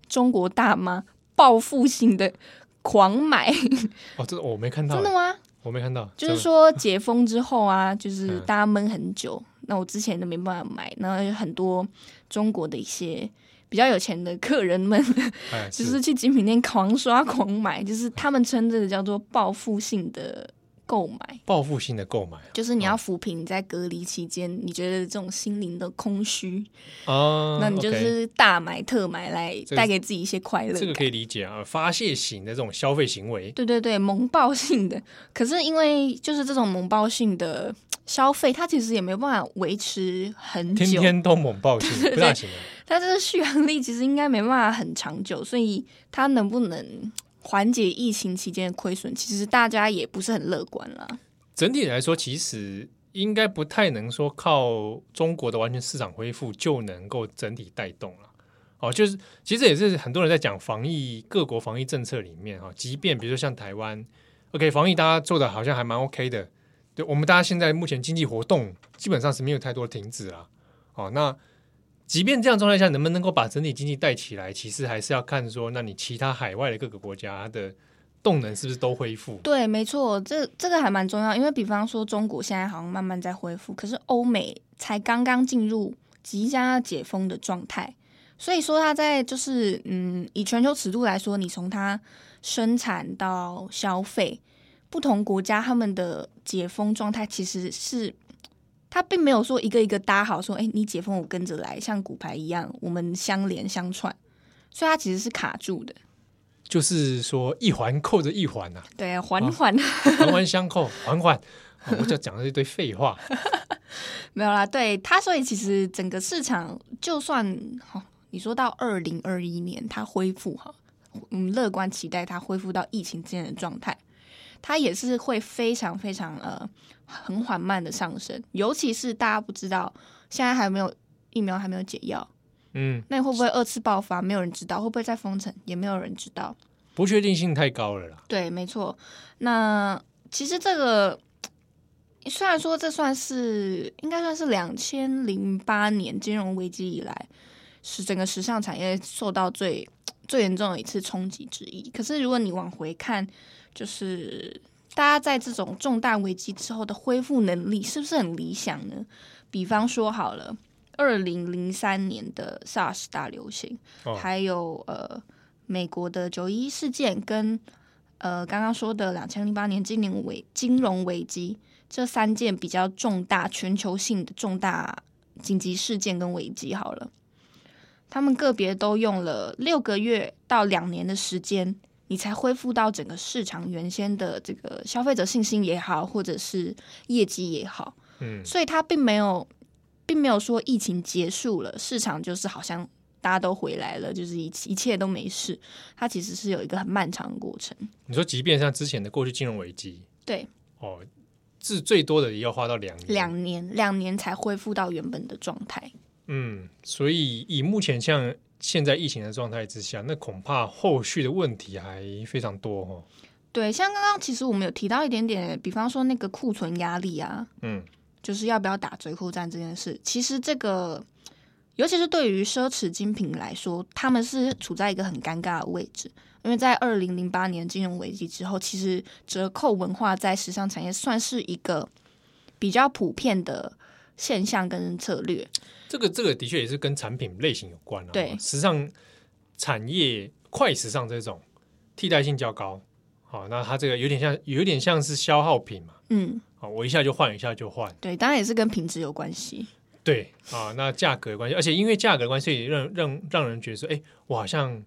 [SPEAKER 2] 中国大妈报复性的狂买。*laughs*
[SPEAKER 1] 哦，这我没看到，
[SPEAKER 2] 真的吗？
[SPEAKER 1] 我没看到，
[SPEAKER 2] 就是说解封之后啊，就是大家闷很久。那我之前都没办法买，然后有很多中国的一些比较有钱的客人们，*laughs* 哎、就是去精品店狂刷狂买，就是他们称这个叫做报复性的。购买
[SPEAKER 1] 报复性的购买，
[SPEAKER 2] 就是你要抚平你在隔离期间、哦、你觉得这种心灵的空虚
[SPEAKER 1] 哦，
[SPEAKER 2] 那你就是大买特买来带给自己一些快乐、这个。
[SPEAKER 1] 这个可以理解啊，发泄型的这种消费行为。
[SPEAKER 2] 对对对，*laughs* 萌爆性的。可是因为就是这种萌爆性的消费，它其实也没有办法维持很久，
[SPEAKER 1] 天天都猛爆性，不大行。
[SPEAKER 2] 它这个续航力其实应该没办法很长久，所以它能不能？缓解疫情期间的亏损，其实大家也不是很乐观了。
[SPEAKER 1] 整体来说，其实应该不太能说靠中国的完全市场恢复就能够整体带动了。哦，就是其实也是很多人在讲防疫，各国防疫政策里面哈，即便比如说像台湾，OK，防疫大家做的好像还蛮 OK 的。对，我们大家现在目前经济活动基本上是没有太多的停止了。哦，那。即便这样状态下，能不能够把整体经济带起来，其实还是要看说，那你其他海外的各个国家的动能是不是都恢复？
[SPEAKER 2] 对，没错，这这个还蛮重要，因为比方说中国现在好像慢慢在恢复，可是欧美才刚刚进入即将要解封的状态，所以说它在就是嗯，以全球尺度来说，你从它生产到消费，不同国家他们的解封状态其实是。他并没有说一个一个搭好，说，哎，你解封我跟着来，像骨牌一样，我们相连相串，所以它其实是卡住的，
[SPEAKER 1] 就是说一环扣着一环呐、啊，
[SPEAKER 2] 对，环环。
[SPEAKER 1] 环环相扣，环环，哦、我就讲了一堆废话，*laughs*
[SPEAKER 2] 没有啦，对他，所以其实整个市场，就算哈、哦，你说到二零二一年它恢复哈，我们乐观期待它恢复到疫情之前的状态。它也是会非常非常呃很缓慢的上升，尤其是大家不知道现在还没有疫苗，还没有解药，
[SPEAKER 1] 嗯，
[SPEAKER 2] 那你会不会二次爆发？没有人知道，会不会再封城？也没有人知道，
[SPEAKER 1] 不确定性太高了啦。
[SPEAKER 2] 对，没错。那其实这个虽然说这算是应该算是两千零八年金融危机以来是整个时尚产业受到最最严重的一次冲击之一。可是如果你往回看，就是大家在这种重大危机之后的恢复能力是不是很理想呢？比方说好了，二零零三年的 SARS 大流行，哦、还有呃美国的九一一事件，跟呃刚刚说的两千零八年金年危金融危机，这三件比较重大全球性的重大紧急事件跟危机，好了，他们个别都用了六个月到两年的时间，你才恢复到整个市场原先的这个消费者信心也好，或者是业绩也好。嗯，所以它并没有，并没有说疫情结束了，市场就是好像大家都回来了，就是一一切都没事。它其实是有一个很漫长的过程。
[SPEAKER 1] 你说，即便像之前的过去金融危机，
[SPEAKER 2] 对，
[SPEAKER 1] 哦，是最多的也要花到两年，
[SPEAKER 2] 两年，两年才恢复到原本的状态。
[SPEAKER 1] 嗯，所以以目前像现在疫情的状态之下，那恐怕后续的问题还非常多哦。
[SPEAKER 2] 对，像刚刚其实我们有提到一点点，比方说那个库存压力啊，嗯。就是要不要打折扣战这件事，其实这个，尤其是对于奢侈精品来说，他们是处在一个很尴尬的位置，因为在二零零八年金融危机之后，其实折扣文化在时尚产业算是一个比较普遍的现象跟策略。
[SPEAKER 1] 这个这个的确也是跟产品类型有关啊。
[SPEAKER 2] 对，
[SPEAKER 1] 时尚产业快时尚这种替代性较高，好，那它这个有点像有点像是消耗品嘛，嗯。好，我一下就换，一下就换。
[SPEAKER 2] 对，当然也是跟品质有关系。
[SPEAKER 1] 对啊，那价格有关系，而且因为价格的关系，也让让让人觉得说，哎，我好像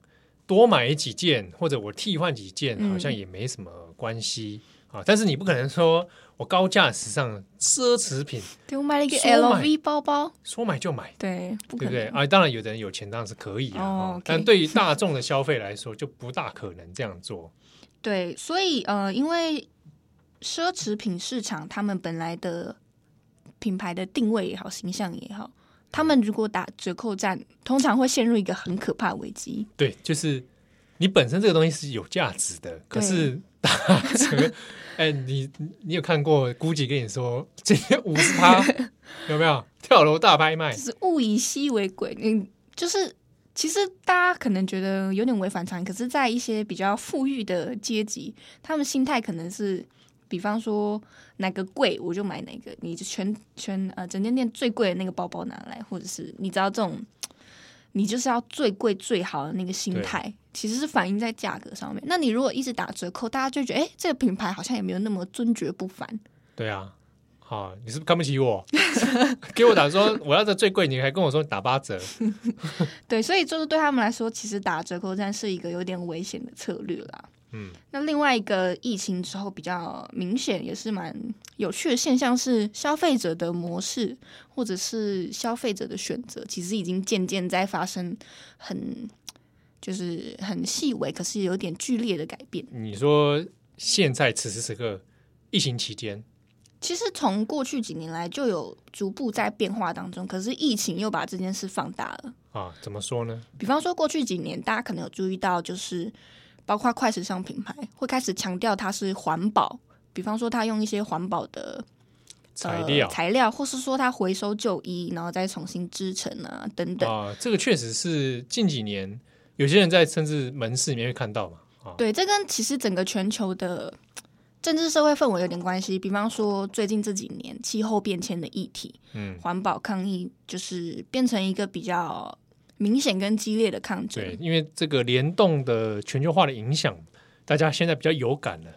[SPEAKER 1] 多买几件，或者我替换几件，好像也没什么关系、嗯、啊。但是你不可能说我高价时尚奢侈品，
[SPEAKER 2] 对，我买了一个 LV 包包，
[SPEAKER 1] 说买就买，
[SPEAKER 2] 对，不
[SPEAKER 1] 对不对？啊，当然有的人有钱当然是可以啊，哦 okay、但对于大众的消费来说，就不大可能这样做。*laughs*
[SPEAKER 2] 对，所以呃，因为。奢侈品市场，他们本来的品牌的定位也好，形象也好，他们如果打折扣战，通常会陷入一个很可怕的危机。
[SPEAKER 1] 对，就是你本身这个东西是有价值的，可是打折，哎、欸，你你有看过 GUCCI 跟你说今天五十趴，*laughs* 有没有跳楼大拍卖？
[SPEAKER 2] 就是物以稀为贵，你，就是其实大家可能觉得有点违反常理，可是，在一些比较富裕的阶级，他们心态可能是。比方说哪个贵我就买哪个，你就全全呃整间店最贵的那个包包拿来，或者是你知道这种，你就是要最贵最好的那个心态，其实是反映在价格上面。那你如果一直打折扣，大家就觉得哎，这个品牌好像也没有那么尊爵不凡。
[SPEAKER 1] 对啊，好，你是不是看不起我？*laughs* 给我打说我要这最贵，你还跟我说打八折？*laughs*
[SPEAKER 2] 对，所以就是对他们来说，其实打折扣战是一个有点危险的策略啦。嗯，那另外一个疫情之后比较明显，也是蛮有趣的现象是，消费者的模式或者是消费者的选择，其实已经渐渐在发生很就是很细微，可是有点剧烈的改变。
[SPEAKER 1] 你说现在此时此刻疫情期间，
[SPEAKER 2] 其实从过去几年来就有逐步在变化当中，可是疫情又把这件事放大了
[SPEAKER 1] 啊？怎么说呢？
[SPEAKER 2] 比方说过去几年，大家可能有注意到，就是。包括快时尚品牌会开始强调它是环保，比方说它用一些环保的
[SPEAKER 1] 材料、
[SPEAKER 2] 呃、材料，或是说它回收旧衣，然后再重新织成啊等等。
[SPEAKER 1] 啊，这个确实是近几年有些人在甚至门市里面会看到嘛。啊，
[SPEAKER 2] 对，这跟其实整个全球的政治社会氛围有点关系。比方说最近这几年气候变迁的议题，嗯，环保抗议就是变成一个比较。明显跟激烈的抗争，
[SPEAKER 1] 对，因为这个联动的全球化的影响，大家现在比较有感了。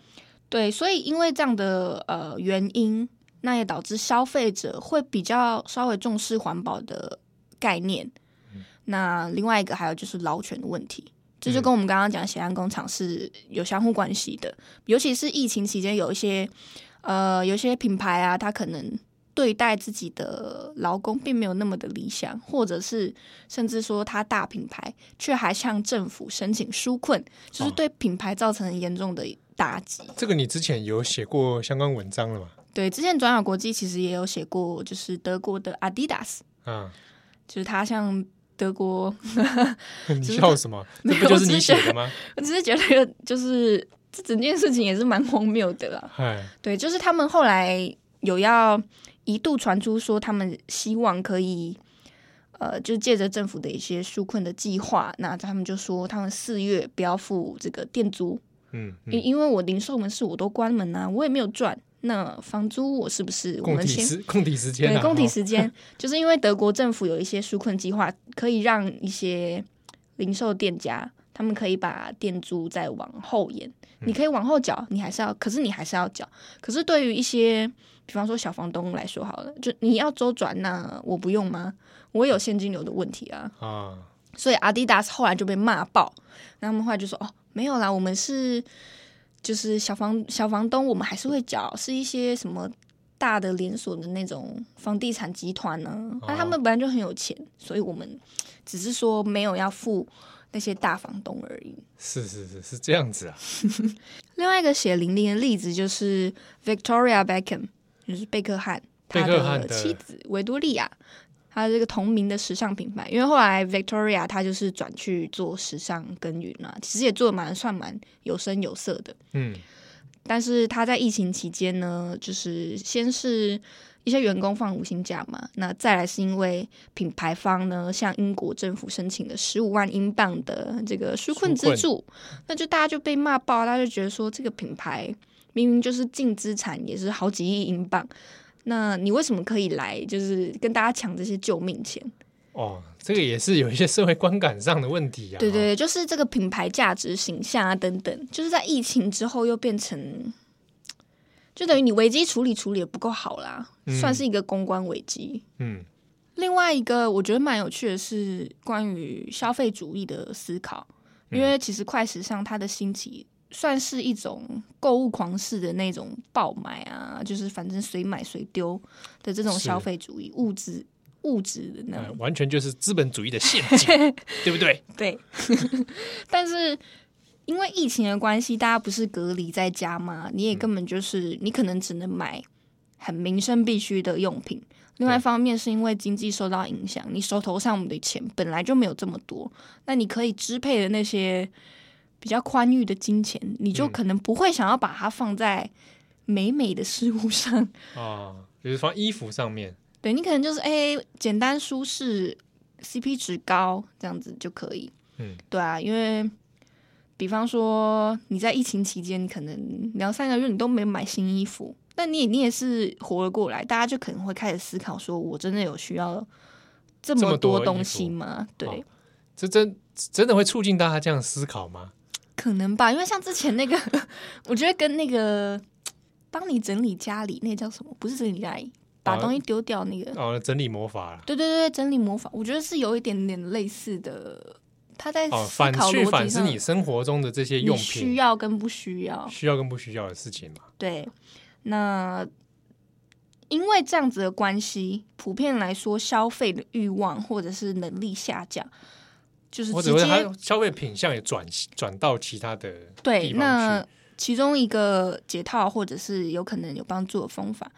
[SPEAKER 2] 对，所以因为这样的呃原因，那也导致消费者会比较稍微重视环保的概念。嗯、那另外一个还有就是劳权的问题，这就跟我们刚刚讲血汗工厂是有相互关系的。尤其是疫情期间，有一些呃有些品牌啊，它可能。对待自己的劳工并没有那么的理想，或者是甚至说他大品牌却还向政府申请纾困，就是对品牌造成严重的打击。哦，这
[SPEAKER 1] 个你之前有写过相关文章了吗？
[SPEAKER 2] 对，之前转角国际其实也有写过，就是德国的 Adidas，嗯，就是他向德国，*laughs*
[SPEAKER 1] 你笑什么？这不就是你写的吗？
[SPEAKER 2] 我只是觉得，就是这整件事情也是蛮荒谬的啦。嘿对，就是他们后来有要。一度传出说他们希望可以，呃，就借着政府的一些纾困的计划，那他们就说他们四月不要付这个店租，
[SPEAKER 1] 嗯，
[SPEAKER 2] 因、嗯、因为我零售门市我都关门啊，我也没有赚。那房租我是不是我们先
[SPEAKER 1] 共体时间？
[SPEAKER 2] 对，共体时间，*laughs* 就是因为德国政府有一些纾困计划，可以让一些零售店家，他们可以把店租再往后延。你可以往后缴，你还是要，可是你还是要缴。可是对于一些，比方说小房东来说，好了，就你要周转，那我不用吗？我有现金流的问题啊。
[SPEAKER 1] 啊，
[SPEAKER 2] 所以阿迪达斯后来就被骂爆，那他们后来就说：“哦，没有啦，我们是。”就是小房小房东，我们还是会缴，是一些什么大的连锁的那种房地产集团呢？那、哦、他们本来就很有钱，所以我们只是说没有要付那些大房东而已。
[SPEAKER 1] 是是是是这样子啊。*laughs*
[SPEAKER 2] 另外一个血淋淋的例子就是 Victoria Beckham，就是贝克汉他的妻子维多利亚。他这个同名的时尚品牌，因为后来 Victoria 他就是转去做时尚耕耘了，其实也做的蛮算蛮有声有色的。
[SPEAKER 1] 嗯，
[SPEAKER 2] 但是他在疫情期间呢，就是先是一些员工放五薪假嘛，那再来是因为品牌方呢向英国政府申请了十五万英镑的这个纾困资助，那就大家就被骂爆，大家就觉得说这个品牌明明就是净资产也是好几亿英镑。那你为什么可以来，就是跟大家抢这些救命钱？
[SPEAKER 1] 哦，这个也是有一些社会观感上的问题啊。
[SPEAKER 2] 对对，就是这个品牌价值、形象啊等等，就是在疫情之后又变成，就等于你危机处理处理的不够好啦，嗯，算是一个公关危机。
[SPEAKER 1] 嗯，
[SPEAKER 2] 另外一个我觉得蛮有趣的是关于消费主义的思考，因为其实快时尚它的兴起。算是一种购物狂式的那种爆买啊，就是反正随买随丢的这种消费主义，物质物质的那种、
[SPEAKER 1] 嗯，完全就是资本主义的陷阱，*laughs* 对不对？
[SPEAKER 2] 对。*laughs* 但是因为疫情的关系，大家不是隔离在家嘛，你也根本就是、嗯、你可能只能买很民生必需的用品。另外一方面是因为经济受到影响，你手头上的钱本来就没有这么多，那你可以支配的那些。比较宽裕的金钱，你就可能不会想要把它放在美美的事物上
[SPEAKER 1] 啊，比 *laughs* 如放衣服上面。
[SPEAKER 2] 对，你可能就是哎，简单舒适，CP 值高这样子就可以。
[SPEAKER 1] 嗯，
[SPEAKER 2] 对啊，因为比方说你在疫情期间，你可能两三个月你都没买新衣服，但你也你也是活了过来，大家就可能会开始思考说，我真的有需要这么多东西吗？对，哦，
[SPEAKER 1] 这真真的会促进大家这样思考吗？
[SPEAKER 2] 可能吧，因为像之前那个，*laughs* 我觉得跟那个帮你整理家里那个叫什么？不是整理家里，把东西丢掉那个
[SPEAKER 1] 哦，整理魔法。
[SPEAKER 2] 对对对，整理魔法，我觉得是有一点点类似的。他在
[SPEAKER 1] 哦，反去反思你生活中的这些用品
[SPEAKER 2] 需要跟不需要，
[SPEAKER 1] 需要跟不需要的事情嘛。
[SPEAKER 2] 对，那因为这样子的关系，普遍来说，消费的欲望或者是能力下降。就是直接他
[SPEAKER 1] 消费品项也转转到其他的
[SPEAKER 2] 对，那其中一个解套或者是有可能有帮助的方法，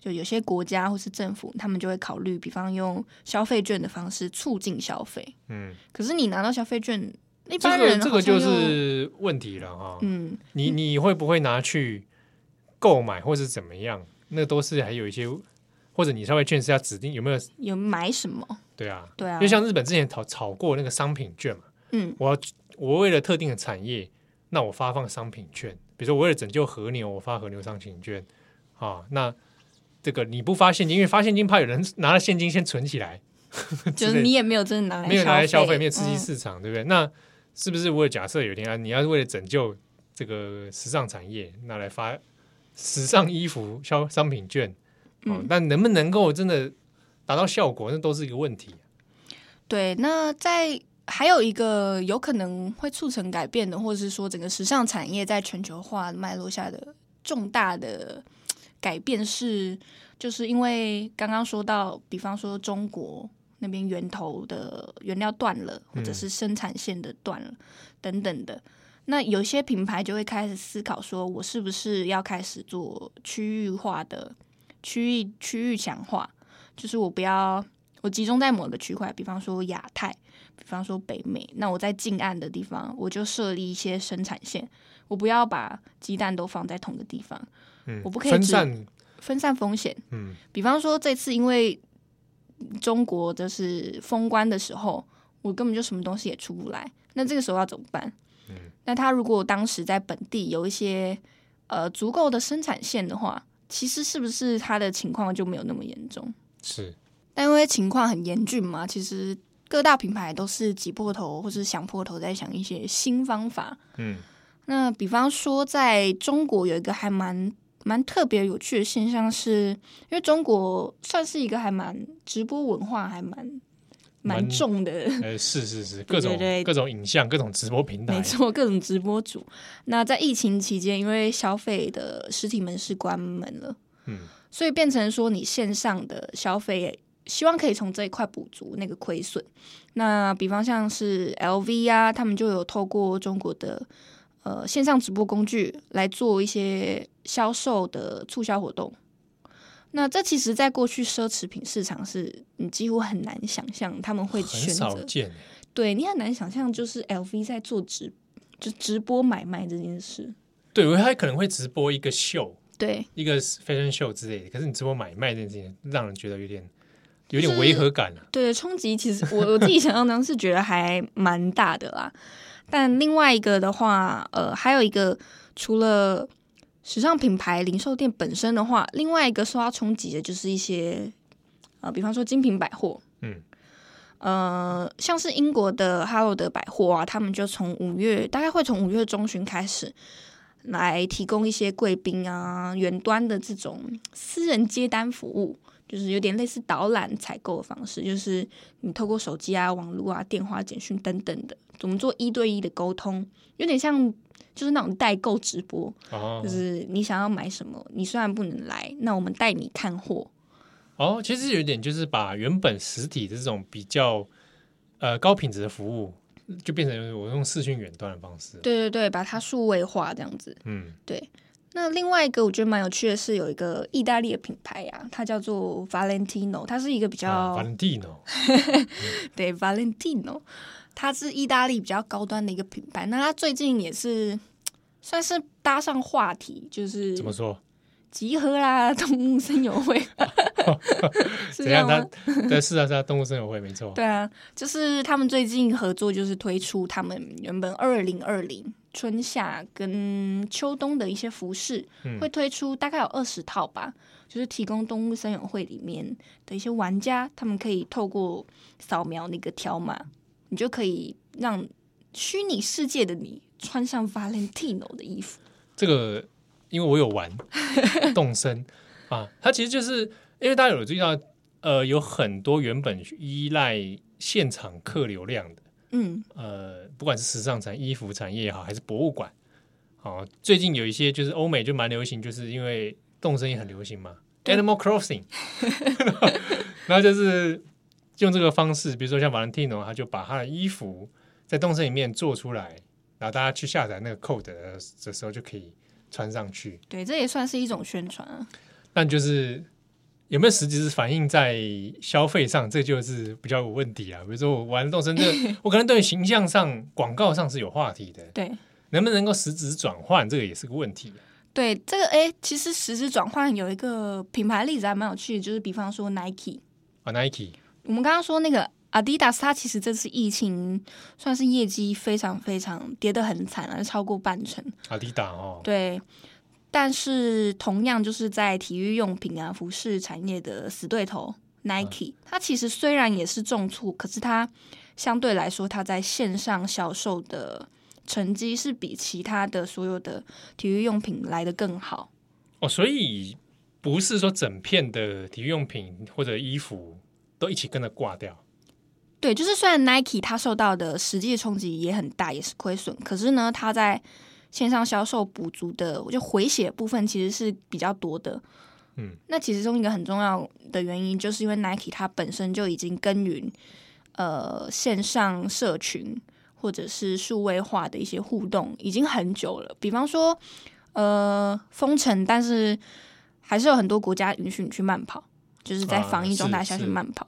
[SPEAKER 2] 就有些国家或是政府，他们就会考虑，比方用消费券的方式促进消费。
[SPEAKER 1] 嗯，
[SPEAKER 2] 可是你拿到消费券，一般人
[SPEAKER 1] 这个这个就是问题了哈。
[SPEAKER 2] 嗯，
[SPEAKER 1] 你你会不会拿去购买或是怎么样？那都是还有一些。或者你消费券是要指定有没有
[SPEAKER 2] 有买什么？
[SPEAKER 1] 对啊，
[SPEAKER 2] 对啊，
[SPEAKER 1] 因为像日本之前炒炒过那个商品券嘛，
[SPEAKER 2] 嗯，
[SPEAKER 1] 我要我为了特定的产业，那我发放商品券，比如说我为了拯救和牛，我发和牛商品券。啊，那这个你不发现金，因为发现金怕有人拿了现金先存起来，*laughs*
[SPEAKER 2] 就是你也没有真的拿来
[SPEAKER 1] 没有拿来消费，没有刺激市场，嗯、对不对？那是不是我假设有一天啊，你要是为了拯救这个时尚产业，那来发时尚衣服消商品券？嗯，那能不能够真的达到效果，那都是一个问题。
[SPEAKER 2] 对，那在还有一个有可能会促成改变的，或者是说整个时尚产业在全球化脉络下的重大的改变是，就是因为刚刚说到，比方说中国那边源头的原料断了，或者是生产线的断了、嗯、等等的，那有些品牌就会开始思考说，我是不是要开始做区域化的。区域区域强化，就是我不要我集中在某个区块，比方说亚太，比方说北美，那我在近岸的地方，我就设立一些生产线，我不要把鸡蛋都放在同个地方，
[SPEAKER 1] 嗯，
[SPEAKER 2] 我不可以
[SPEAKER 1] 分散
[SPEAKER 2] 分散风险，
[SPEAKER 1] 嗯，
[SPEAKER 2] 比方说这次因为中国就是封关的时候，我根本就什么东西也出不来。那这个时候要怎么办？嗯，那他如果当时在本地有一些呃足够的生产线的话，其实是不是他的情况就没有那么严重？
[SPEAKER 1] 是，
[SPEAKER 2] 但因为情况很严峻嘛，其实各大品牌都是挤破头或是想破头在想一些新方法。嗯，那比方说在中国有一个还蛮。蛮特别有趣的现象是，因为中国算是一个还蛮直播文化还蛮蛮重的，
[SPEAKER 1] 呃，是是是，*laughs* 各种各种影像，各种直播平台，
[SPEAKER 2] 没错，各种直播主。那在疫情期间，因为消费的实体门市关门了，嗯，所以变成说你线上的消费，希望可以从这一块补足那个亏损。那比方像是 LV 啊，他们就有透过中国的。呃，线上直播工具来做一些销售的促销活动，那这其实，在过去奢侈品市场是你几乎很难想象他们会选择，对你很难想象，就是 LV 在做直就直播买卖这件事。
[SPEAKER 1] 对，我还可能会直播一个秀，
[SPEAKER 2] 对，
[SPEAKER 1] 一个 fashion show 之类的。可是你直播买卖这件事情，让人觉得有点有点违和感了。
[SPEAKER 2] 对，冲击其实我我自己想象当时是觉得还蛮大的啦。但另外一个的话，呃，还有一个除了时尚品牌零售店本身的话，另外一个受到冲击的就是一些，呃，比方说精品百货，嗯，呃，像是英国的哈罗德百货啊，他们就从五月大概会从五月中旬开始来提供一些贵宾啊远端的这种私人接单服务。就是有点类似导览采购的方式，就是你透过手机啊、网络啊、电话、简讯等等的，怎么做一对一的沟通，有点像就是那种代购直播。哦，就是你想要买什么，你虽然不能来，那我们带你看货。
[SPEAKER 1] 哦，其实有点就是把原本实体的这种比较呃高品质的服务，就变成我用视讯远端的方式。
[SPEAKER 2] 对对对，把它数位化这样子。嗯，对。那另外一个我觉得蛮有趣的是，有一个意大利的品牌呀、啊，它叫做 Valentino，它是一个比较、啊、Valentino，对 Valentino，它是意大利比较高端的一个品牌。那它最近也是算是搭上话题，就是
[SPEAKER 1] 怎么说？
[SPEAKER 2] 集合啦，动物森友会，*laughs*
[SPEAKER 1] 怎样？他对，是啊，是啊，动物森友会没错。
[SPEAKER 2] 对啊，就是他们最近合作，就是推出他们原本二零二零春夏跟秋冬的一些服饰，嗯、会推出大概有二十套吧，就是提供动物森友会里面的一些玩家，他们可以透过扫描那个条码，你就可以让虚拟世界的你穿上 Valentino 的衣服。
[SPEAKER 1] 这个。因为我有玩 *laughs* 动森啊，它其实就是因为大家有注意到，呃，有很多原本依赖现场客流量的，嗯，呃，不管是时尚产衣服产业也好，还是博物馆，啊，最近有一些就是欧美就蛮流行，就是因为动森也很流行嘛，Animal Crossing，*laughs* *laughs* 然后就是用这个方式，比如说像 Valentino，他就把他的衣服在动森里面做出来，然后大家去下载那个 code 的时候就可以。穿上去，
[SPEAKER 2] 对，这也算是一种宣传啊。
[SPEAKER 1] 但就是有没有实质是反映在消费上，这就是比较有问题啊。比如说我玩动身，这 *laughs* 我可能对形象上、广告上是有话题的，
[SPEAKER 2] 对，
[SPEAKER 1] 能不能够实质转换，这个也是个问题。
[SPEAKER 2] 对，这个哎，其实实质转换有一个品牌例子还蛮有趣的，就是比方说 Nike
[SPEAKER 1] 啊，Nike，
[SPEAKER 2] 我们刚刚说那个。阿迪达斯，它其实这次疫情算是业绩非常非常跌得很惨了，超过半成。
[SPEAKER 1] 阿迪达哦，
[SPEAKER 2] 对，但是同样就是在体育用品啊、服饰产业的死对头 Nike，它其实虽然也是重挫，可是它相对来说，它在线上销售的成绩是比其他的所有的体育用品来得更好。
[SPEAKER 1] 哦，所以不是说整片的体育用品或者衣服都一起跟着挂掉。
[SPEAKER 2] 对，就是虽然 Nike 它受到的实际冲击也很大，也是亏损，可是呢，它在线上销售补足的，我觉得回血部分其实是比较多的。嗯，那其实中一个很重要的原因，就是因为 Nike 它本身就已经耕耘呃线上社群或者是数位化的一些互动已经很久了。比方说，呃，封城，但是还是有很多国家允许你去慢跑，就是在防疫状态下去慢跑。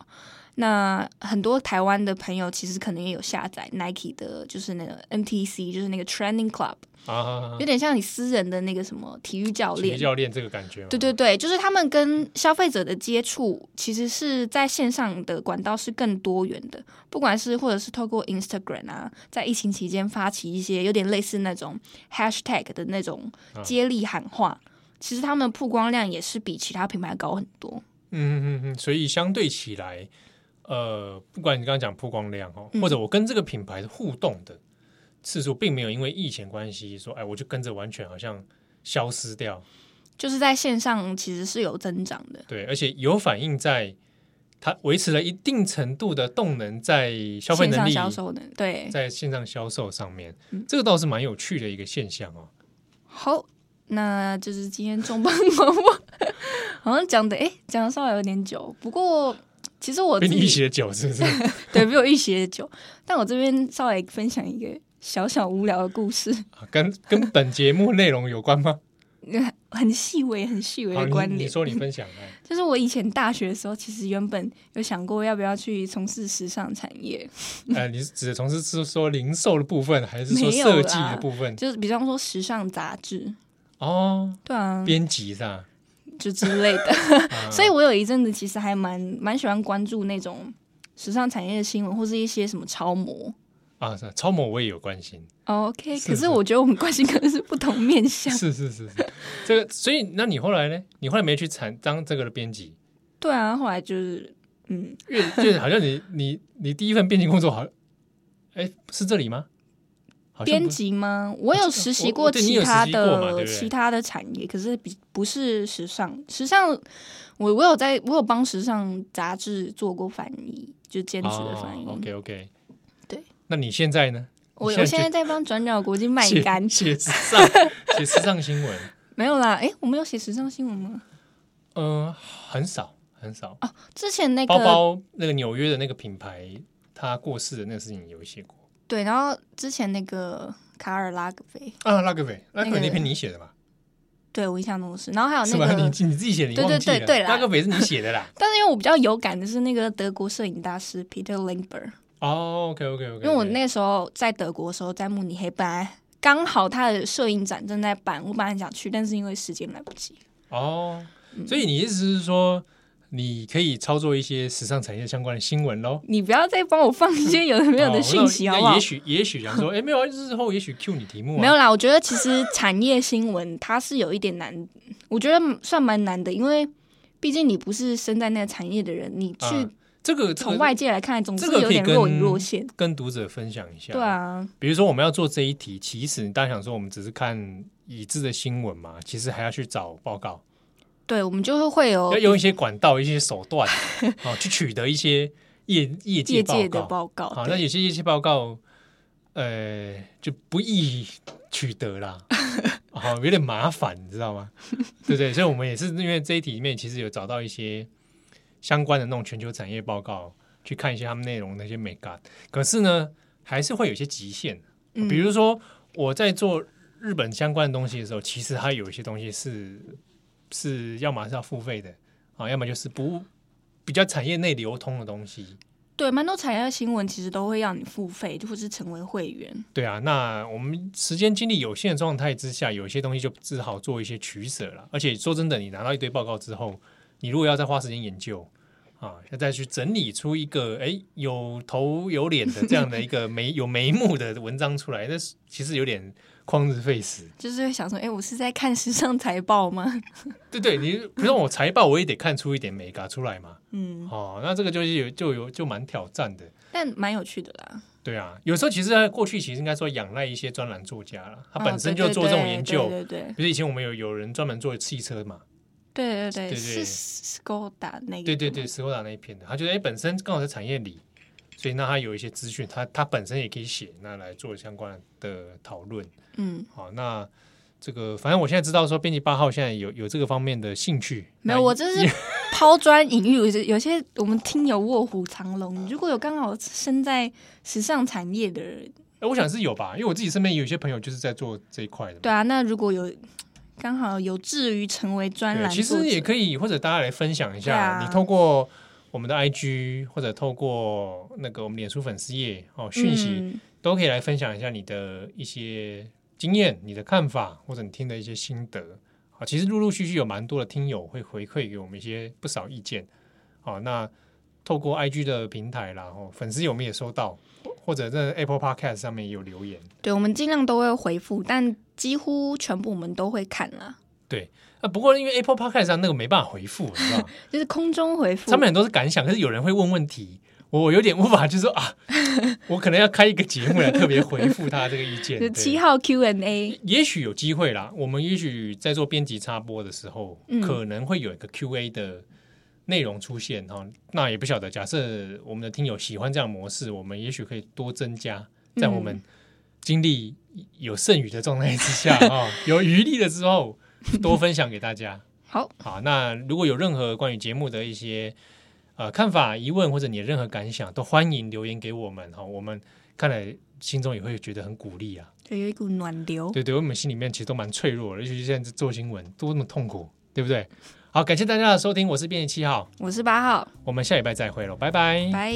[SPEAKER 2] 那很多台湾的朋友其实可能也有下载 Nike 的，就是那个 NTC，就是那个 Training Club。啊，有点像你私人的那个什么体育教练，体育
[SPEAKER 1] 教练这个感觉。
[SPEAKER 2] 对对对，就是他们跟消费者的接触，其实是在线上的管道是更多元的。不管是或者是透过 Instagram 啊，在疫情期间发起一些有点类似那种 Hashtag 的那种接力喊话，啊、其实他们曝光量也是比其他品牌高很多。
[SPEAKER 1] 嗯嗯嗯，所以相对起来，呃，不管你刚刚讲曝光量哦，或者我跟这个品牌互动的。次数并没有因为疫情关系说，哎，我就跟着完全好像消失掉，
[SPEAKER 2] 就是在线上其实是有增长的，
[SPEAKER 1] 对，而且有反映在它维持了一定程度的动能，在消费能力
[SPEAKER 2] 销售的，对，
[SPEAKER 1] 在线上销售上面，嗯、这个倒是蛮有趣的一个现象哦。
[SPEAKER 2] 好，那就是今天重磅广播，*laughs* 好像讲的哎，讲的稍微有点久，不过其实我
[SPEAKER 1] 比你预习的久是不是？*laughs*
[SPEAKER 2] 对，比我预习的久，但我这边稍微分享一个。小小无聊的故事，
[SPEAKER 1] 跟跟本节目内容有关吗？*laughs*
[SPEAKER 2] 很细微、很细微的关联。
[SPEAKER 1] 你说你分享，*laughs*
[SPEAKER 2] 就是我以前大学的时候，其实原本有想过要不要去从事时尚产业。
[SPEAKER 1] 呃，你是指从事是说零售的部分，还是说设计的部分？
[SPEAKER 2] 就是比方说时尚杂志
[SPEAKER 1] 哦，
[SPEAKER 2] 对啊，
[SPEAKER 1] 编辑是吧？
[SPEAKER 2] 就之类的。*laughs* 所以我有一阵子其实还蛮蛮喜欢关注那种时尚产业的新闻，或是一些什么超模。
[SPEAKER 1] 啊，是超模我也有关心。
[SPEAKER 2] OK，可是我觉得我们关心可能是不同面向。
[SPEAKER 1] 是是是是，这个，所以那你后来呢？你后来没去产当这个的编辑？
[SPEAKER 2] 对啊，后来就是嗯，
[SPEAKER 1] 就是好像你你你第一份编辑工作好，哎，是这里吗？
[SPEAKER 2] 编辑吗？我有实习过其他的其他的产业，可是比不是时尚。时尚，我我有在我有帮时尚杂志做过翻译，就兼职的翻译。
[SPEAKER 1] OK OK OK。那你现在呢？
[SPEAKER 2] 我我现在在帮转角国际卖干，
[SPEAKER 1] 写时尚，*laughs* 写时尚新闻。
[SPEAKER 2] 没有啦，哎，我们有写时尚新闻吗？
[SPEAKER 1] 嗯，很少很少
[SPEAKER 2] 哦。之前那个
[SPEAKER 1] 包包，那个纽约的那个品牌，他过世的那个事情有写过。
[SPEAKER 2] 对，然后之前那个卡尔拉格菲
[SPEAKER 1] 啊，拉格菲，拉格菲那篇你写的吧？
[SPEAKER 2] 对，我印象中是。然后还有那个
[SPEAKER 1] 你你自己写的，
[SPEAKER 2] 对对对对，
[SPEAKER 1] 拉格菲是你写的啦。*laughs*
[SPEAKER 2] 但是因为我比较有感的是那个德国摄影大师 Peter Lindbergh。
[SPEAKER 1] 哦、oh，OK OK OK，
[SPEAKER 2] 因为我那时候在德国的时候，在慕尼黑，本来刚好他的摄影展正在办，我本来很想去，但是因为时间来不及。
[SPEAKER 1] 哦、oh，所以你意思是说，你可以操作一些时尚产业相关的新闻喽？
[SPEAKER 2] 你不要再帮我放一些有的没有的 *laughs* 讯息好不好？
[SPEAKER 1] 也许也许想说，哎，没有，日后也许 Q 你题目、啊。
[SPEAKER 2] 没有啦，我觉得其实产业新闻它是有一点难，我觉得算蛮难的，因为毕竟你不是身在那个产业的人，你去、啊。
[SPEAKER 1] 这个
[SPEAKER 2] 从外界来看，总是有点若隐若现。
[SPEAKER 1] 跟读者分享一下，
[SPEAKER 2] 对啊，
[SPEAKER 1] 比如说我们要做这一题，其实你大家想说，我们只是看已知的新闻嘛，其实还要去找报告。
[SPEAKER 2] 对，我们就是会有
[SPEAKER 1] 要用一些管道、一些手段啊，*laughs* 去取得一些业业界
[SPEAKER 2] 业界的报告。
[SPEAKER 1] 好，那有些业界报告，呃，就不易取得啦，好，有点麻烦，你知道吗？对不对？所以我们也是因为这一题里面，其实有找到一些。相关的那种全球产业报告，去看一些他们内容那些美感，可是呢，还是会有一些极限。比如说我在做日本相关的东西的时候，其实它有一些东西是是要么是要付费的啊，要么就是不比较产业内流通的东西。
[SPEAKER 2] 对，蛮多产业新闻其实都会让你付费，或是成为会员。
[SPEAKER 1] 对啊，那我们时间精力有限的状态之下，有些东西就只好做一些取舍了。而且说真的，你拿到一堆报告之后。你如果要再花时间研究啊，要再去整理出一个哎有头有脸的这样的一个眉有眉目的文章出来，那其实有点旷日费时。
[SPEAKER 2] 就是会想说，哎，我是在看时尚财报吗？*laughs*
[SPEAKER 1] 对对，你不用我财报，我也得看出一点美感出来嘛。
[SPEAKER 2] 嗯，
[SPEAKER 1] 哦，那这个就是有就有就蛮挑战的，
[SPEAKER 2] 但蛮有趣的啦。
[SPEAKER 1] 对啊，有时候其实在过去其实应该说仰赖一些专栏作家了，他本身就做这种研究。
[SPEAKER 2] 哦、对，对，对，对对，
[SPEAKER 1] 比如以前我们有有人专门做汽车嘛。
[SPEAKER 2] 对对对，对是斯柯达那个。
[SPEAKER 1] 对对对，斯柯达那一片的，他觉得哎，本身刚好在产业里，所以那他有一些资讯，他他本身也可以写，那来做相关的讨论。
[SPEAKER 2] 嗯，
[SPEAKER 1] 好，那这个反正我现在知道说，编辑八号现在有有这个方面的兴趣。
[SPEAKER 2] 没有，我这是 *laughs* 抛砖引玉，有些我们听友卧虎藏龙，如果有刚好身在时尚产业的人，
[SPEAKER 1] 哎，我想是有吧，因为我自己身边有一些朋友就是在做这一块的。
[SPEAKER 2] 对啊，那如果有。刚好有志于成为专栏，
[SPEAKER 1] 其实也可以，或者大家来分享一下，啊、你透过我们的 IG 或者透过那个我们脸书粉丝页哦讯息、嗯，都可以来分享一下你的一些经验、你的看法或者你听的一些心得。好，其实陆陆续续有蛮多的听友会回馈给我们一些不少意见。好，那透过 IG 的平台啦，哦，粉丝我们也收到，或者在 Apple Podcast 上面也有留言。
[SPEAKER 2] 对，我们尽量都会回复，但几乎全部我们都会看啦。
[SPEAKER 1] 对。啊，不过因为 Apple Podcast 上那个没办法回复，你知道 *laughs*
[SPEAKER 2] 就是空中回复，
[SPEAKER 1] 上面很多是感想，可是有人会问问题，我有点无法，就是说啊，我可能要开一个节目来特别回复他这个意见。*laughs*
[SPEAKER 2] 七号 Q&A，
[SPEAKER 1] 也许有机会啦。我们也许在做编辑插播的时候，嗯，可能会有一个 Q&A 的内容出现哈。那也不晓得，假设我们的听友喜欢这样模式，我们也许可以多增加，在我们精力有剩余的状态之下 *laughs* 啊，有余力的时候。多分享给大家。*laughs*
[SPEAKER 2] 好，
[SPEAKER 1] 好，那如果有任何关于节目的一些呃看法、疑问，或者你的任何感想，都欢迎留言给我们哈。我们看来心中也会觉得很鼓励啊，
[SPEAKER 2] 就有一股暖流。
[SPEAKER 1] 对对，我们心里面其实都蛮脆弱的，尤其是现在做新闻多么么痛苦，对不对？好，感谢大家的收听，我是编辑七号，
[SPEAKER 2] 我是八号，
[SPEAKER 1] 我们下礼拜再会喽，拜拜，
[SPEAKER 2] 拜。